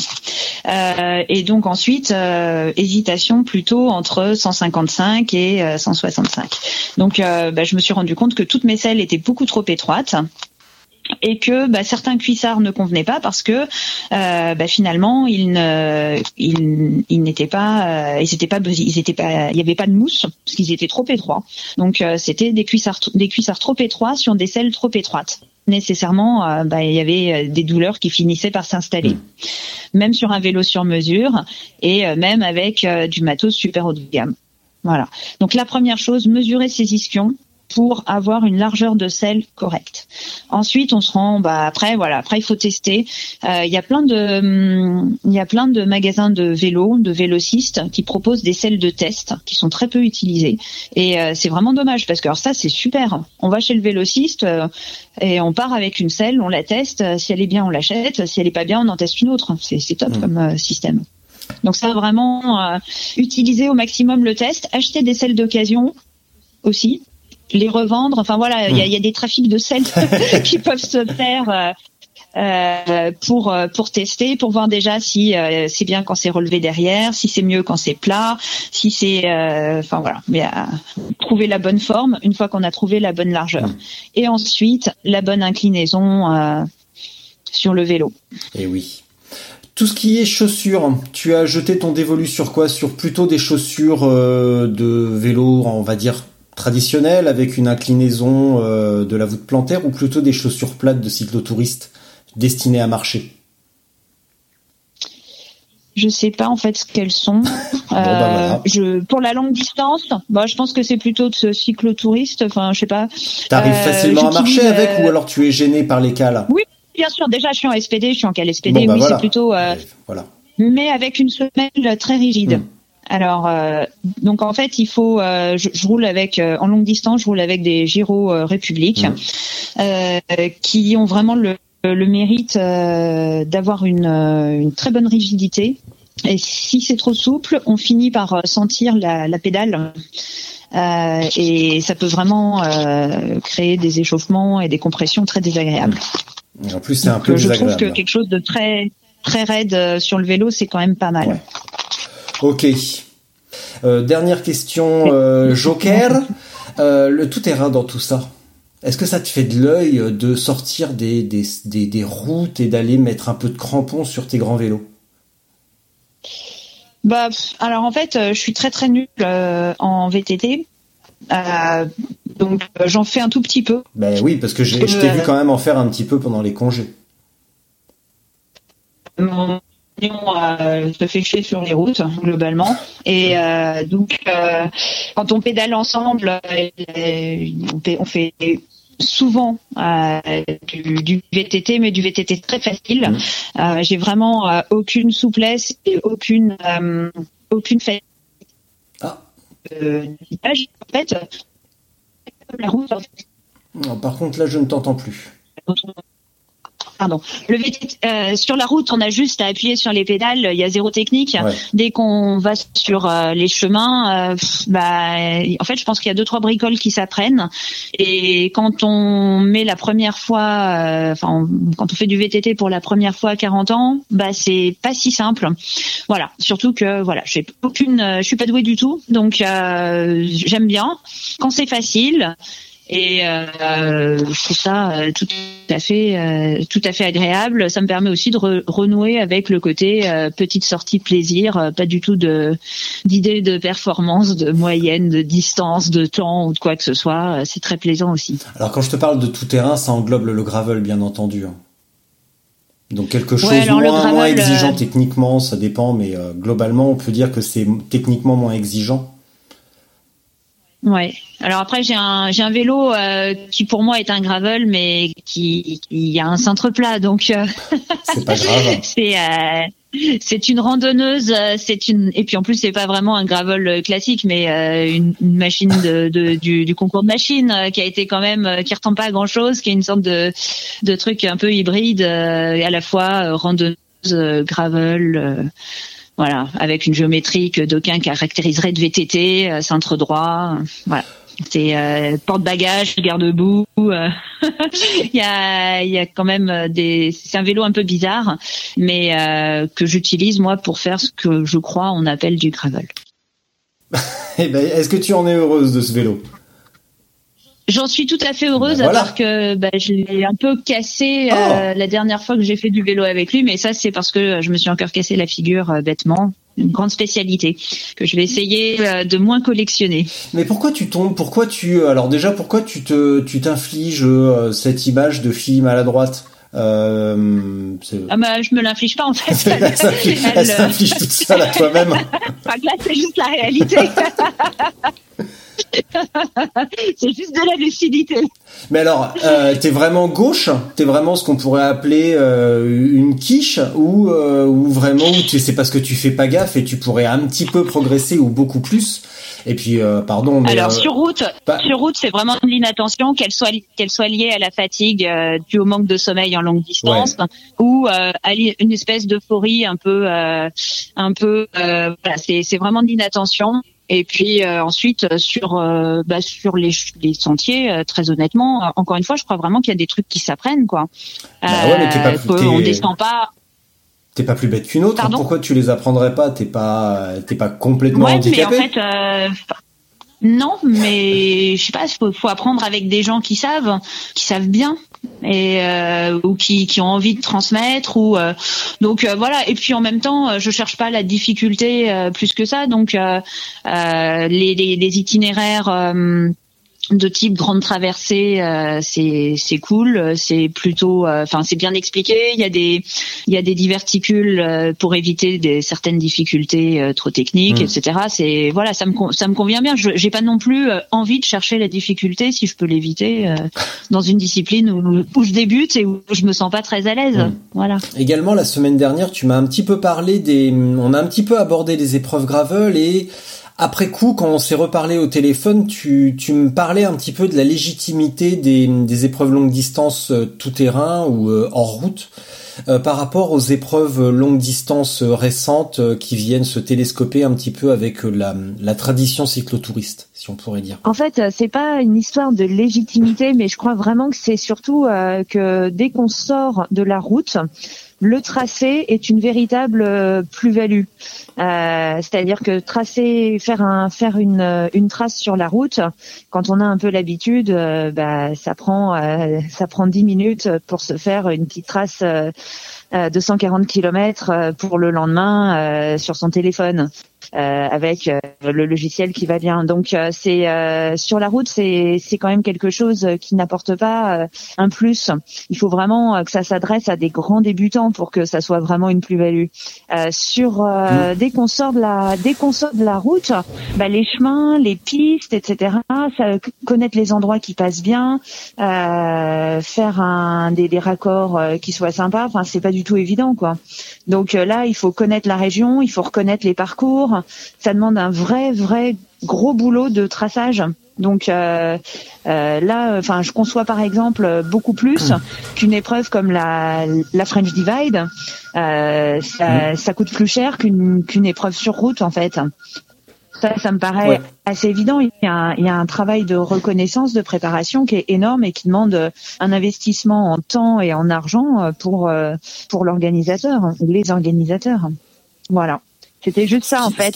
et donc ensuite, hésitation plutôt entre 155 et 165. Donc, bah, je me suis rendu compte que toutes mes selles étaient beaucoup trop étroites et que bah, certains cuissards ne convenaient pas parce que euh, bah, finalement ils ne ils, n'étaient pas euh, ils étaient pas ils étaient pas il y avait pas de mousse parce qu'ils étaient trop étroits. Donc euh, c'était des cuissards des cuissards trop étroits sur des selles trop étroites. Nécessairement bah, il y avait des douleurs qui finissaient par s'installer. Mmh. même sur un vélo sur mesure et même avec du matos super haut de gamme. Voilà. Donc la première chose mesurer ses ischions pour avoir une largeur de selle correcte. Ensuite, on se rend, bah après voilà, après il faut tester. Euh, il y a plein de, hum, il y a plein de magasins de vélos, de vélocistes qui proposent des selles de test qui sont très peu utilisées. Et euh, c'est vraiment dommage parce que alors ça c'est super. On va chez le vélociste euh, et on part avec une selle, on la teste. Si elle est bien, on l'achète. Si elle est pas bien, on en teste une autre. C'est top mmh. comme système. Donc ça vraiment utiliser au maximum le test, acheter des selles d'occasion aussi les revendre. Enfin voilà, il y, a, y, a, des trafics de sel qui peuvent se faire. Euh, euh, pour euh, pour tester, pour voir déjà si euh, c'est bien quand c'est relevé derrière, si c'est mieux quand c'est plat, si c'est, enfin voilà, mais trouver la bonne forme une fois qu'on a trouvé la bonne largeur, mm. et ensuite la bonne inclinaison sur le vélo. Et eh oui. Tout ce qui est chaussures, tu as jeté ton dévolu sur quoi? Sur plutôt des chaussures de vélo, on va dire traditionnelles avec une inclinaison euh, de la voûte plantaire ou plutôt des chaussures plates de cyclotouristes destinées à marcher? Je sais pas en fait ce qu'elles sont. Bah, euh, je, pour la longue distance, bah, je pense que c'est plutôt de ce cyclotouriste. Enfin, je sais pas. T'arrives euh, facilement à marcher avec ou alors tu es gêné par les cales? Oui, bien sûr. Déjà, je suis en SPD, je suis en cale SPD. Bah, oui, c'est plutôt. voilà. Mais avec une semelle très rigide. Hmm. Alors, euh, donc en fait, il faut. euh, je, je roule avec euh, en longue distance, je roule avec des Giro euh, République euh, qui ont vraiment le, le mérite euh, d'avoir une, une très bonne rigidité. Et si c'est trop souple, on finit par sentir la, la pédale. Euh, et ça peut vraiment euh, créer des échauffements et des compressions très désagréables. En plus, c'est un peu je trouve que quelque chose de très très raide sur le vélo, c'est quand même pas mal. Ouais. Ok. Euh, dernière question, euh, Joker. Euh, le tout-terrain dans tout ça. Est-ce que ça te fait de l'œil de sortir des, des, des, des routes et d'aller mettre un peu de crampons sur tes grands vélos? Bah, alors en fait, je suis très très nulle en VTT. Donc j'en fais un tout petit peu. Ben oui, parce que je t'ai vu quand même en faire un petit peu pendant les congés. Mon se fait chier sur les routes globalement. Et euh, donc euh, quand on pédale ensemble, euh, on fait- on fait souvent euh, du, du VTT, mais du VTT très facile. Mmh. Euh, J'ai vraiment euh, aucune souplesse et aucune euh, aucune fa- Ah, euh. En fait, la route, en fait, non, par contre là je ne t'entends plus. Pardon. Le VTT, euh, sur la route, on a juste à appuyer sur les pédales. Il y a zéro technique. Ouais. Dès qu'on va sur euh, les chemins, euh, bah, en fait, je pense qu'il y a deux trois bricoles qui s'apprennent. Et quand on met la première fois, enfin, quand on fait du VTT pour la première fois à 40 ans, bah, c'est pas si simple. Voilà. Surtout que voilà, j'ai aucune, euh, je suis pas douée du tout, donc euh, j'aime bien quand c'est facile. Et euh, je trouve ça euh, tout à fait, euh, tout à fait agréable. Ça me permet aussi de re- renouer avec le côté euh, petite sortie plaisir, euh, pas du tout de d'idée de performance, de moyenne, de distance, de temps ou de quoi que ce soit. C'est très plaisant aussi. Alors quand je te parle de tout-terrain, ça englobe le gravel bien entendu. hein. Donc quelque chose moins, gravel, moins exigeant techniquement, ça dépend, mais euh, globalement on peut dire que c'est techniquement moins exigeant. Ouais. Alors après j'ai un j'ai un vélo euh, qui pour moi est un gravel mais qui qui a un cintre plat donc euh, C'est pas grave. c'est euh, c'est une randonneuse c'est une et puis en plus c'est pas vraiment un gravel classique mais euh, une, une machine de, de- du, du concours de machine euh, qui a été quand même euh, qui ressemble pas à grand chose qui est une sorte de de truc un peu hybride euh, à la fois randonneuse euh, gravel euh, voilà avec une géométrie que d'aucuns caractériseraient de VTT euh, cintre droit euh, voilà c'est euh, porte-bagages, garde-boue. euh, il y a, y a quand même euh, des. C'est un vélo un peu bizarre, mais que j'utilise moi pour faire ce que je crois on appelle du gravel. Eh ben, est-ce que tu en es heureuse de ce vélo? J'en suis tout à fait heureuse, Ben voilà. alors que bah, je l'ai un peu cassé euh, la dernière fois que j'ai fait du vélo avec lui, mais ça c'est parce que je me suis encore cassé la figure euh, bêtement. Une grande spécialité que je vais essayer euh, de moins collectionner. Mais pourquoi tu tombes Pourquoi tu alors déjà pourquoi tu te tu t'infliges euh, cette image de fille maladroite euh, c'est- Ah bah je me l'inflige pas en fait. Elle Elle, euh, s'inflige toute seule à toi-même. Enfin, là, c'est juste la réalité. c'est juste de la lucidité. Mais alors, euh, t'es vraiment gauche? T'es vraiment ce qu'on pourrait appeler euh, une quiche? Ou euh, ou vraiment c'est parce que tu fais pas gaffe et tu pourrais un petit peu progresser ou beaucoup plus? Et puis pardon, mais Alors sur route, bah- sur route, c'est vraiment de l'inattention, qu'elle soit qu'elle soit liée à la fatigue due au manque de sommeil en longue distance, ou à une espèce d'euphorie un peu, un peu, voilà, c'est vraiment de l'inattention. Et puis euh, ensuite euh, sur euh, bah, sur les, les sentiers, euh, très honnêtement, euh, encore une fois, je crois vraiment qu'il y a des trucs qui s'apprennent quoi. Bah ouais, mais pas- qu'on t'es- descend pas. t'es pas plus bête qu'une autre. Pardon Pourquoi tu les apprendrais pas? T'es pas t'es pas complètement Ouais, mais en handicapé? fait, euh, non, mais je sais pas, faut, faut apprendre avec des gens qui savent, qui savent bien, et euh, ou qui, qui ont envie de transmettre, ou euh, donc euh, voilà. Et puis en même temps, euh, je cherche pas la difficulté euh, plus que ça, donc euh, les, les, les itinéraires. Euh, de type grande traversée, euh, c'est c'est cool, c'est plutôt, euh, enfin c'est bien expliqué. Il y a des il y a des diverticules euh, pour éviter des certaines difficultés trop techniques, Mm. etc. C'est voilà, ça me ça me convient bien. Je j'ai pas non plus envie de chercher la difficulté si je peux l'éviter euh, dans une discipline où, où je débute et où je me sens pas très à l'aise. Mm. Voilà. Également, la semaine dernière, tu m'as un petit peu parlé des, on a un petit peu abordé les épreuves gravel et après coup, quand on s'est reparlé au téléphone, tu, tu me parlais un petit peu de la légitimité des, des épreuves longue distance euh, tout terrain ou euh, hors route euh, par rapport aux épreuves longue distance récentes qui viennent se télescoper un petit peu avec la, la tradition cyclotouriste, si on pourrait dire. En fait, c'est pas une histoire de légitimité, mais je crois vraiment que c'est surtout que dès qu'on sort de la route, le tracé est une véritable euh, plus-value. Euh, C'est-à-dire que tracer, faire un, faire une, euh, une trace sur la route, quand on a un peu l'habitude, bah, ça prend, euh, ça prend 10 minutes pour se faire une petite trace euh, euh, de 140 km pour le lendemain euh, sur son téléphone. euh, avec euh, le logiciel qui va bien. Donc euh, c'est euh, sur la route, c'est c'est quand même quelque chose qui n'apporte pas euh, un plus. Il faut vraiment euh, que ça s'adresse à des grands débutants pour que ça soit vraiment une plus-value. Euh, sur euh, dès qu'on sort de la dès qu'on sort de la route, bah, les chemins, les pistes, etc. Ça, connaître les endroits qui passent bien, euh, faire un des, des raccords euh, qui soient sympas. Enfin, c'est pas du tout évident, quoi. Donc euh, là, il faut connaître la région, il faut reconnaître les parcours. Ça demande un vrai, vrai gros boulot de traçage. Donc euh, euh, là, enfin, je conçois par exemple beaucoup plus qu'une épreuve comme la, la French Divide. Euh, ça, ça coûte plus cher qu'une qu'une épreuve sur route, en fait. Ça, ça me paraît Ouais. assez évident. Il y, a un, il y a un travail de reconnaissance, de préparation qui est énorme et qui demande euh, un investissement en temps et en argent euh, pour euh, pour l'organisateur, ou les organisateurs. Voilà. C'était juste ça en Ce fait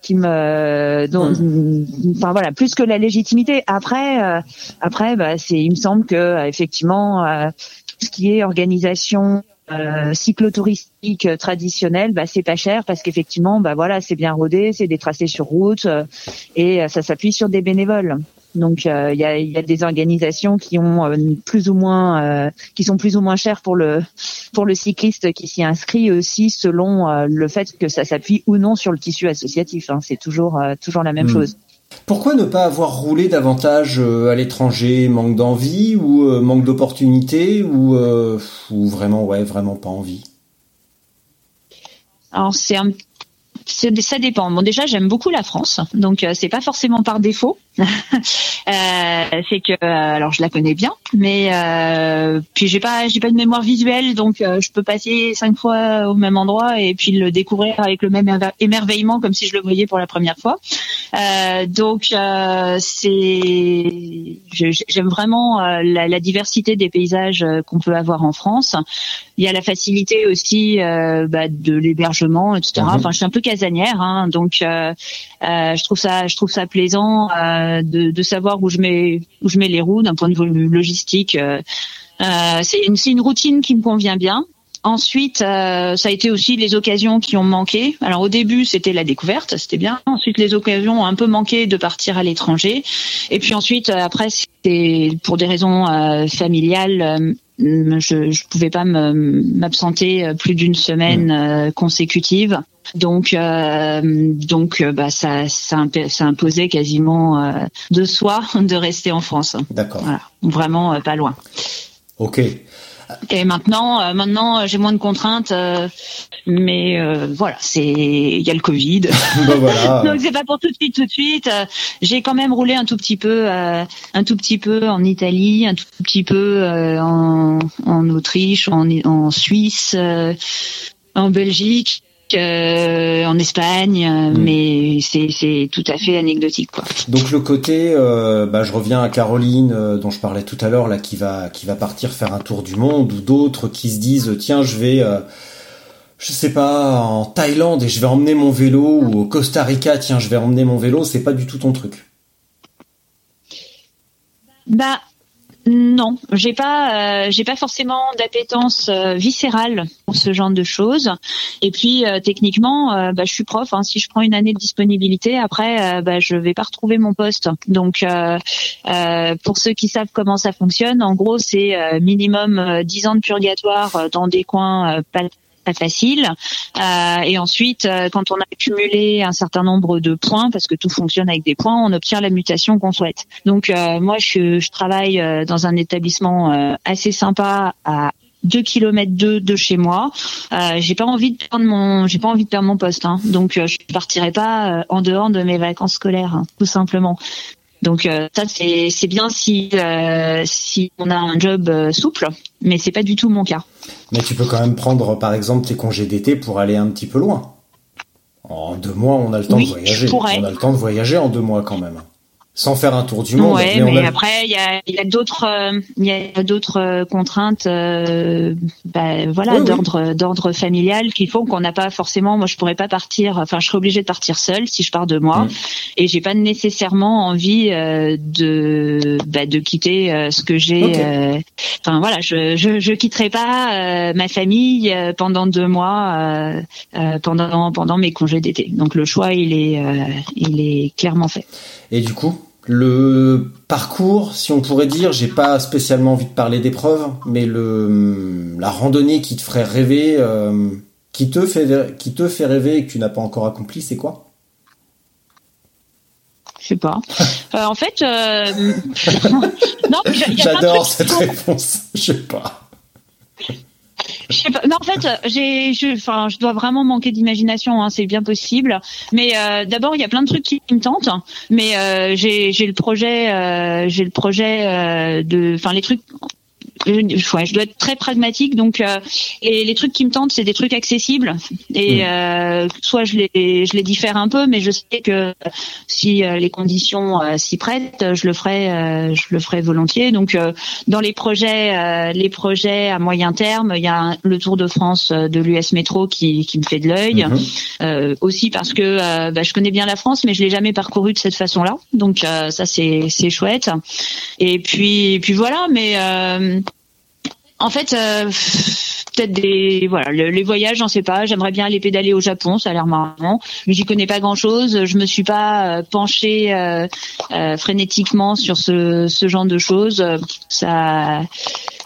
qui euh, me dont, enfin voilà plus que la légitimité après euh, après bah c'est il me semble que effectivement euh, tout ce qui est organisation euh, cyclotouristique traditionnelle bah c'est pas cher parce qu'effectivement bah voilà c'est bien rodé c'est des tracés sur route euh, et euh, ça s'appuie sur des bénévoles donc euh, il y, a, y a des organisations qui ont euh, plus ou moins euh, qui sont plus ou moins chères pour le pour le cycliste qui s'y inscrit aussi selon euh, le fait que ça s'appuie ou non sur le tissu associatif. hein. C'est toujours euh, toujours la même Hmm. chose. Pourquoi ne pas avoir roulé davantage euh, à l'étranger Manque d'envie ou euh, manque d'opportunité ou, euh, ou vraiment ouais vraiment pas envie? Alors c'est un ça dépend. Bon, déjà, j'aime beaucoup la France, donc c'est pas forcément par défaut. Euh, c'est que, euh, alors, je la connais bien, mais euh, puis j'ai pas, j'ai pas de mémoire visuelle, donc euh, je peux passer cinq fois au même endroit et puis le découvrir avec le même émer- émerveillement, comme si je le voyais pour la première fois. Euh, donc, euh, c'est, j'aime vraiment la, la diversité des paysages qu'on peut avoir en France. Il y a la facilité aussi bah, de l'hébergement, etc. Mhm. Enfin, je suis un peu casanière, hein, donc je trouve ça, je trouve ça plaisant euh, de, de savoir où je mets, où je mets les roues d'un point de vue logistique. Euh, euh, c'est une, une routine qui me convient bien. Ensuite, euh, ça a été aussi les occasions qui ont manqué. Alors au début, c'était la découverte, c'était bien. Ensuite, les occasions ont un peu manqué de partir à l'étranger. Et puis ensuite, euh, après, c'était pour des raisons euh, familiales. Je je pouvais pas m'absenter euh, plus d'une semaine euh, consécutive. Donc, euh, donc, bah, ça, ça, imp- ça imposait quasiment euh, de soi de rester en France. D'accord. Voilà, vraiment euh, pas loin. Ok. Et maintenant, euh, maintenant, euh, j'ai moins de contraintes, euh, mais euh, voilà, c'est il y a le Covid. ben voilà. Donc c'est pas pour tout de suite, tout de suite. Euh, j'ai quand même roulé un tout petit peu, euh, un tout petit peu en Italie, un tout petit peu euh, en, en Autriche, en, en Suisse, euh, en Belgique. Euh, en Espagne, euh, Mm. mais c'est tout à fait anecdotique quoi. Donc le côté, euh, bah, je reviens à Caroline dont je parlais tout à l'heure là, qui va qui va partir faire un tour du monde, ou d'autres qui se disent tiens je vais, euh, je sais pas, en Thaïlande et je vais emmener mon vélo, ou au Costa Rica tiens je vais emmener mon vélo, c'est pas du tout ton truc. Bah Non, j'ai pas, euh, j'ai pas forcément d'appétence euh, viscérale pour ce genre de choses. Et puis euh, techniquement, bah, je suis prof. Hein. si je prends une année de disponibilité, après, bah, je vais pas retrouver mon poste. Donc, pour ceux qui savent comment ça fonctionne, en gros, c'est minimum 10 ans de purgatoire dans des coins pas pas facile. Euh, et ensuite, euh, quand on a accumulé un certain nombre de points, parce que tout fonctionne avec des points, on obtient la mutation qu'on souhaite. Donc euh, moi, je, je, travaille euh, dans un établissement assez sympa à 2 km de, de chez moi. Euh, j'ai pas envie de perdre mon, j'ai pas envie de perdre mon poste. Hein. Donc je partirai pas en dehors de mes vacances scolaires, hein, tout simplement. Donc euh, ça c'est c'est bien si euh, si on a un job euh, souple, mais c'est pas du tout mon cas. Mais tu peux quand même prendre par exemple tes congés d'été pour aller un petit peu loin. En deux mois, on a le temps de voyager. On a le temps de voyager en deux mois quand même sans faire un tour du monde. Ouais, mais, après il y a, y a d'autres il y a d'autres euh, contraintes euh, bah, voilà d'ordre d'ordre familial qui font qu'on n'a pas forcément moi je pourrais pas partir enfin je serais obligée de partir seule si je pars de moi mm. et j'ai pas nécessairement envie euh, de bah, de quitter euh, ce que j'ai euh, enfin voilà je je je quitterai pas ma famille pendant deux mois pendant pendant mes congés d'été. Donc le choix il est il est clairement fait. Et du coup, le parcours, si on pourrait dire, j'ai pas spécialement envie de parler d'épreuves, mais le la randonnée qui te ferait rêver, euh, qui te fait qui te fait rêver et que tu n'as pas encore accompli, c'est quoi? Je sais pas. Euh, en fait, euh... j'adore cette réponse. Je sais pas. Je sais pas. Non, en fait, j'ai, je, enfin, je dois vraiment manquer d'imagination. Hein, c'est bien possible. Mais euh, d'abord, il y a plein de trucs qui, me tentent. Mais euh, j'ai, j'ai le projet, euh, j'ai le projet de, enfin, les trucs je, je dois être très pragmatique. Donc, euh, et les trucs qui me tentent, c'est des trucs accessibles. Et mm. euh, soit je les, je les diffère un peu, mais je sais que si euh, les conditions euh, s'y prêtent, je le ferai, je le ferai volontiers. Donc, dans les projets, les projets à moyen terme, il y a le Tour de France de l'US Métro qui, qui me fait de l'œil. Mm-hmm. aussi parce que bah, je connais bien la France, mais je l'ai jamais parcouru de cette façon-là. Donc, ça c'est c'est chouette. Et puis, puis voilà. Mais en fait, euh, peut-être des voilà les voyages, j'en sais pas. J'aimerais bien aller pédaler au Japon, ça a l'air marrant, mais j'y connais pas grand-chose. Je me suis pas euh, penchée euh, frénétiquement sur ce, ce genre de choses. Ça,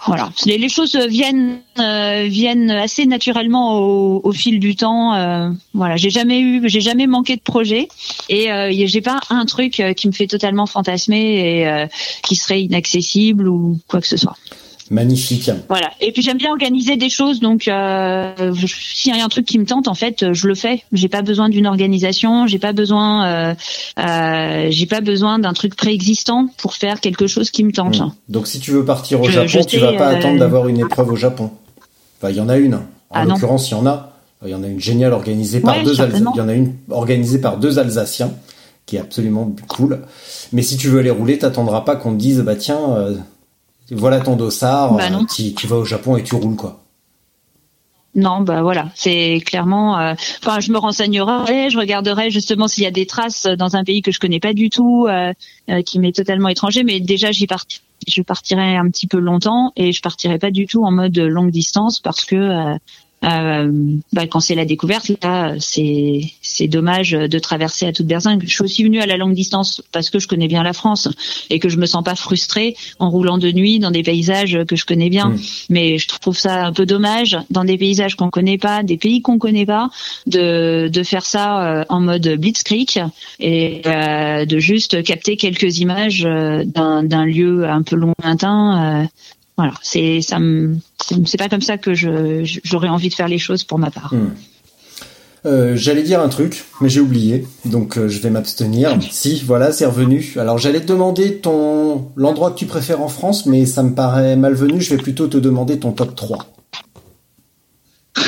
voilà, les, choses viennent viennent assez naturellement au, au fil du temps. voilà, j'ai jamais eu, j'ai jamais manqué de projet et j'ai pas un truc qui me fait totalement fantasmer et qui serait inaccessible ou quoi que ce soit. Magnifique. Voilà. Et puis j'aime bien organiser des choses, donc euh, s'il y a un truc qui me tente, en fait, je le fais. J'ai pas besoin d'une organisation, j'ai pas besoin, euh, euh, j'ai pas besoin d'un truc préexistant pour faire quelque chose qui me tente. Hmm. Donc si tu veux partir au Japon, tu vas pas attendre d'avoir une épreuve au Japon. Enfin, il y en a une. En ah l'occurrence, il y en a. Il y en a une géniale organisée par deux Alsaciens. Il y en a une organisée par deux Alsaciens qui est absolument cool. Mais si tu veux aller rouler, t'attendras pas qu'on te dise bah tiens voilà ton dossard, bah euh, tu, vas au Japon et tu roules quoi. Non, bah voilà, c'est clairement. Euh, enfin, je me renseignerai, je regarderai justement s'il y a des traces dans un pays que je connais pas du tout, euh, qui m'est totalement étranger. Mais déjà, j'y je partirai un petit peu longtemps et je partirai pas du tout en mode longue distance parce que euh, bah, quand c'est la découverte, là, c'est c'est dommage de traverser à toute berzingue. Je suis aussi venue à la longue distance parce que je connais bien la France et que je me sens pas frustrée en roulant de nuit dans des paysages que je connais bien. Mais je trouve ça un peu dommage dans des paysages qu'on connaît pas, des pays qu'on connaît pas, de de faire ça euh, en mode blitzkrieg et euh, de juste capter quelques images euh, d'un d'un lieu un peu lointain voilà, c'est ça me c'est pas comme ça que je j'aurais envie de faire les choses pour ma part. Hmm. Euh, j'allais dire un truc, mais j'ai oublié, donc euh, je vais m'abstenir. si, voilà, c'est revenu. Alors j'allais te demander ton l'endroit que tu préfères en France, mais ça me paraît malvenu. Je vais plutôt te demander ton top 3.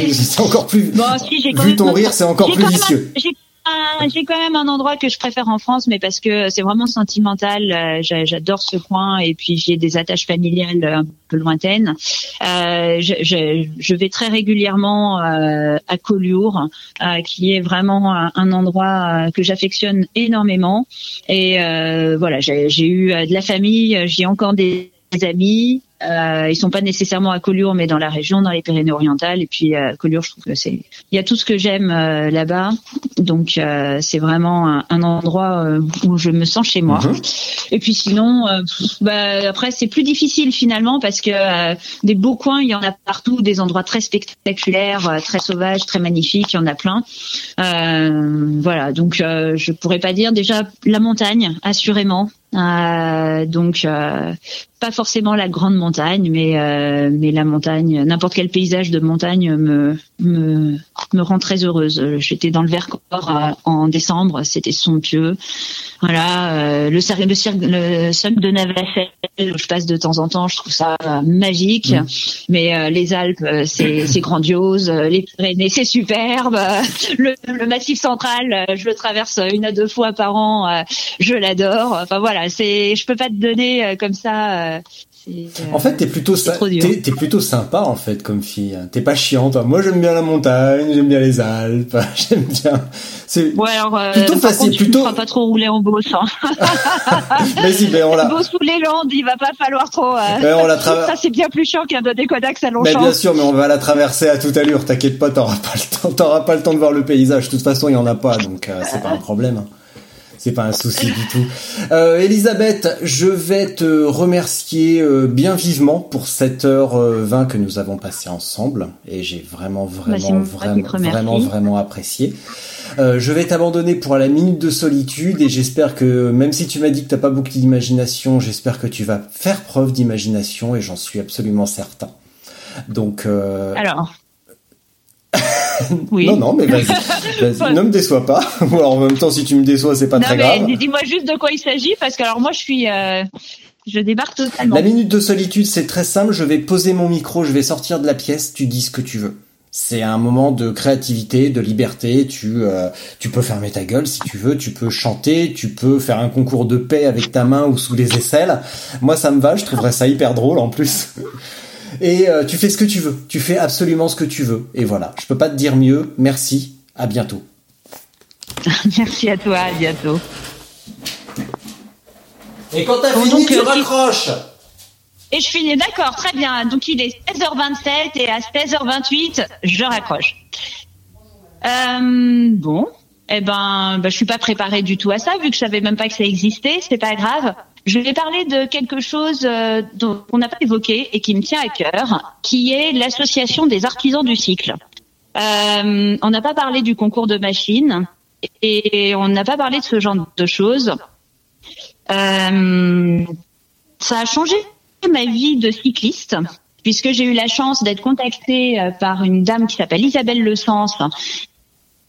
c'est encore plus. Bon, si, vu ton rire, c'est encore plus vicieux. Ah, j'ai quand même un endroit que je préfère en France, mais parce que c'est vraiment sentimental. euh, j'a- J'adore ce coin et puis j'ai des attaches familiales un peu lointaines. Euh, je, vais très régulièrement euh, à Collioure, euh, qui est vraiment un, endroit euh, que j'affectionne énormément. Et euh, voilà, j'ai eu euh, de la famille, j'ai encore des amis. Euh, ils sont pas nécessairement à Collioure, mais dans la région, dans les Pyrénées-Orientales. Et puis euh, Collioure, je trouve que c'est, il y a tout ce que j'aime euh, là-bas. Donc euh, c'est vraiment un, un endroit euh, où je me sens chez moi. Et puis sinon, euh, bah, après c'est plus difficile finalement parce que euh, des beaux coins, il y en a partout, des endroits très spectaculaires, euh, très sauvages, très magnifiques, il y en a plein. Euh, voilà, donc euh, je pourrais pas dire déjà la montagne, assurément. Euh, donc euh, pas forcément la grande montagne, mais euh, mais la montagne, n'importe quel paysage de montagne me me me rend très heureuse. J'étais dans le Vercors euh, en décembre, c'était somptueux. Voilà, euh, le cercle le cercle le cercle de je passe de temps en temps, je trouve ça euh, magique. Mais euh, les Alpes, euh, c'est c'est grandiose. Les Pyrénées, c'est superbe. Le, le Massif Central, je le traverse une à deux fois par an. Je l'adore. Enfin voilà, c'est je peux pas te donner comme ça. Euh, En fait, t'es plutôt, t'es, t'es sympa en fait comme fille. T'es pas chiante. toi. Moi, j'aime bien la montagne, j'aime bien les Alpes, j'aime bien. C'est. Ouais, alors, euh, Plutôt facile, tu plutôt- feras pas trop rouler en bosse. Hein. Vas-y, ben on la. Bosse ou les Landes, il va pas falloir trop. euh, Ben, on la traverse. Ça, c'est bien plus chiant qu'un Dodécodax à Mais Longchamp. bien sûr, mais on va la traverser à toute allure. T'inquiète pas, t'auras pas le temps, t'auras pas le temps de voir le paysage. De toute façon, il y en a pas, donc euh, c'est pas un problème. hein. C'est pas un souci du tout. Euh, Elisabeth, je vais te remercier euh, bien vivement pour cette heure euh, 20 que nous avons passée ensemble et j'ai vraiment Bah, vraiment qui vraiment vraiment vraiment apprécié. Euh, je vais t'abandonner pour la minute de solitude et j'espère que même si tu m'as dit que t'as pas beaucoup d'imagination, j'espère que tu vas faire preuve d'imagination et j'en suis absolument certain. Donc euh, Alors. oui. non non mais vas-y, ne me déçois pas. Ou alors en même temps si tu me déçois c'est pas Non, très mais grave. dis-moi juste de quoi il s'agit, parce que alors moi, je suis, euh, je débarque totalement. La minute de solitude, c'est très simple. Je vais poser mon micro, je vais sortir de la pièce, tu dis ce que tu veux. C'est un moment de créativité, de liberté. Tu, euh, tu peux fermer ta gueule si tu veux. Tu peux chanter. Tu peux faire un concours de paix avec ta main ou sous les aisselles. Moi, ça me va. Je trouverais ça hyper drôle en plus. Et euh, tu fais ce que tu veux. Tu fais absolument ce que tu veux. Et voilà. Je peux pas te dire mieux. Merci. À bientôt. Merci à toi, à bientôt. Et quand t'as Bon, fini, donc, tu euh, raccroches. Et je finis, d'accord, très bien. Donc il est 16h27 et à 16h28, je raccroche. Euh, bon, eh ben, bah, je suis pas préparée du tout à ça, vu que je savais même pas que ça existait. C'est pas grave. Je vais parler de quelque chose euh, dont on n'a pas évoqué et qui me tient à cœur, qui est l'association des artisans du cycle. Euh, on n'a pas parlé du concours de machines et on n'a pas parlé de ce genre de choses. Euh, ça a changé ma vie de cycliste puisque j'ai eu la chance d'être contactée euh, par une dame qui s'appelle Isabelle Le Sens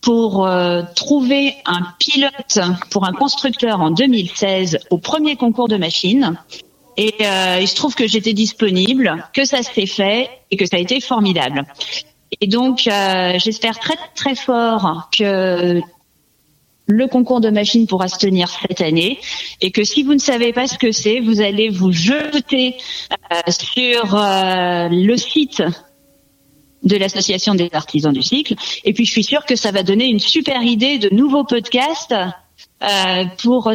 pour euh, trouver un pilote pour un constructeur en 2016 au premier concours de machines. Et euh, il se trouve que j'étais disponible, que ça s'est fait et que ça a été formidable. Et donc, euh, j'espère très très fort que le concours de machines pourra se tenir cette année et que si vous ne savez pas ce que c'est, vous allez vous jeter euh, sur euh, le site de l'association des artisans du cycle. Et puis je suis sûre que ça va donner une super idée de nouveaux podcasts euh, pour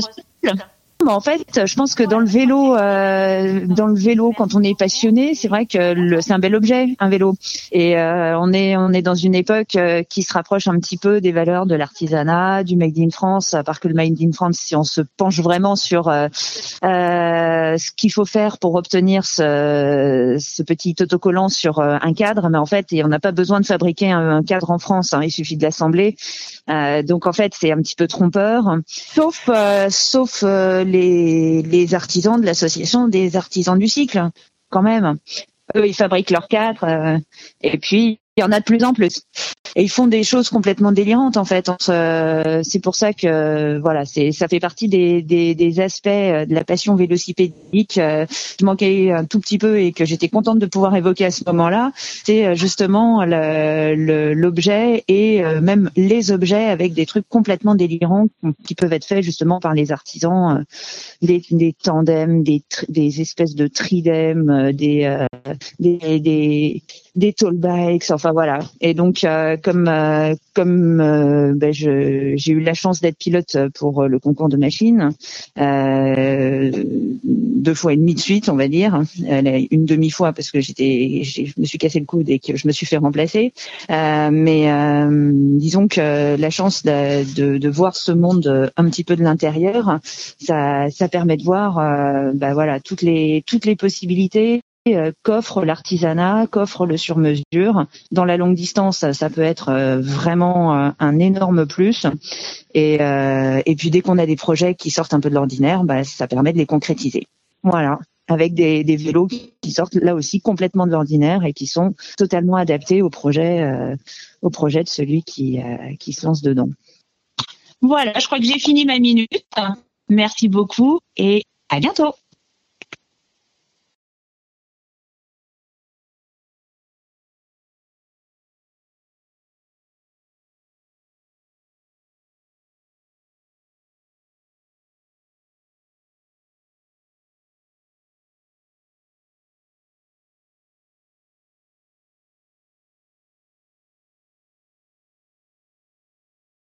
euh, en fait, je pense que dans le vélo, euh, dans le vélo, quand on est passionné, c'est vrai que c'est un bel objet, un vélo. Et euh, on est on est dans une époque euh, qui se rapproche un petit peu des valeurs de l'artisanat, du made in France. À part que le made in France, si on se penche vraiment sur euh, euh, ce qu'il faut faire pour obtenir ce, ce petit autocollant sur euh, un cadre, mais en fait, on n'a pas besoin de fabriquer un, cadre en France. hein, il suffit de l'assembler. Donc en fait, c'est un petit peu trompeur. Sauf sauf euh, les les artisans de l'association des artisans du cycle, quand même. Eux, ils fabriquent leurs cadres. euh, et puis il y en a de plus en plus. et ils font des choses complètement délirantes en fait. C'est pour ça que voilà, c'est ça fait partie des, des, des, aspects de la passion vélocipédique qui manquait un tout petit peu et que j'étais contente de pouvoir évoquer à ce moment-là. C'est justement l'objet et même les objets avec des trucs complètement délirants qui peuvent être faits justement par les artisans, des, des tandems, des, des espèces de tridèmes, des, des, des des tall bikes, enfin voilà. Et donc euh, comme euh, comme euh, ben, j'ai eu la chance d'être pilote pour le concours de machines deux fois et demi de suite, on va dire, une demi fois parce que j'étais je me suis cassé le coude et que je me suis fait remplacer. mais disons que la chance de, de, voir ce monde un petit peu de l'intérieur, ça ça permet de voir ben, voilà toutes les toutes les possibilités euh, qu'offre l'artisanat, qu'offre le sur-mesure. Dans la longue distance, ça, peut être euh, vraiment euh, un énorme plus. Et, puis dès qu'on a des projets qui sortent un peu de l'ordinaire, bah, ça permet de les concrétiser. Voilà avec des, des, vélos qui sortent là aussi complètement de l'ordinaire et qui sont totalement adaptés au projet, au projet de celui qui, qui se lance dedans. Voilà, je crois que j'ai fini ma minute. Merci beaucoup et à bientôt.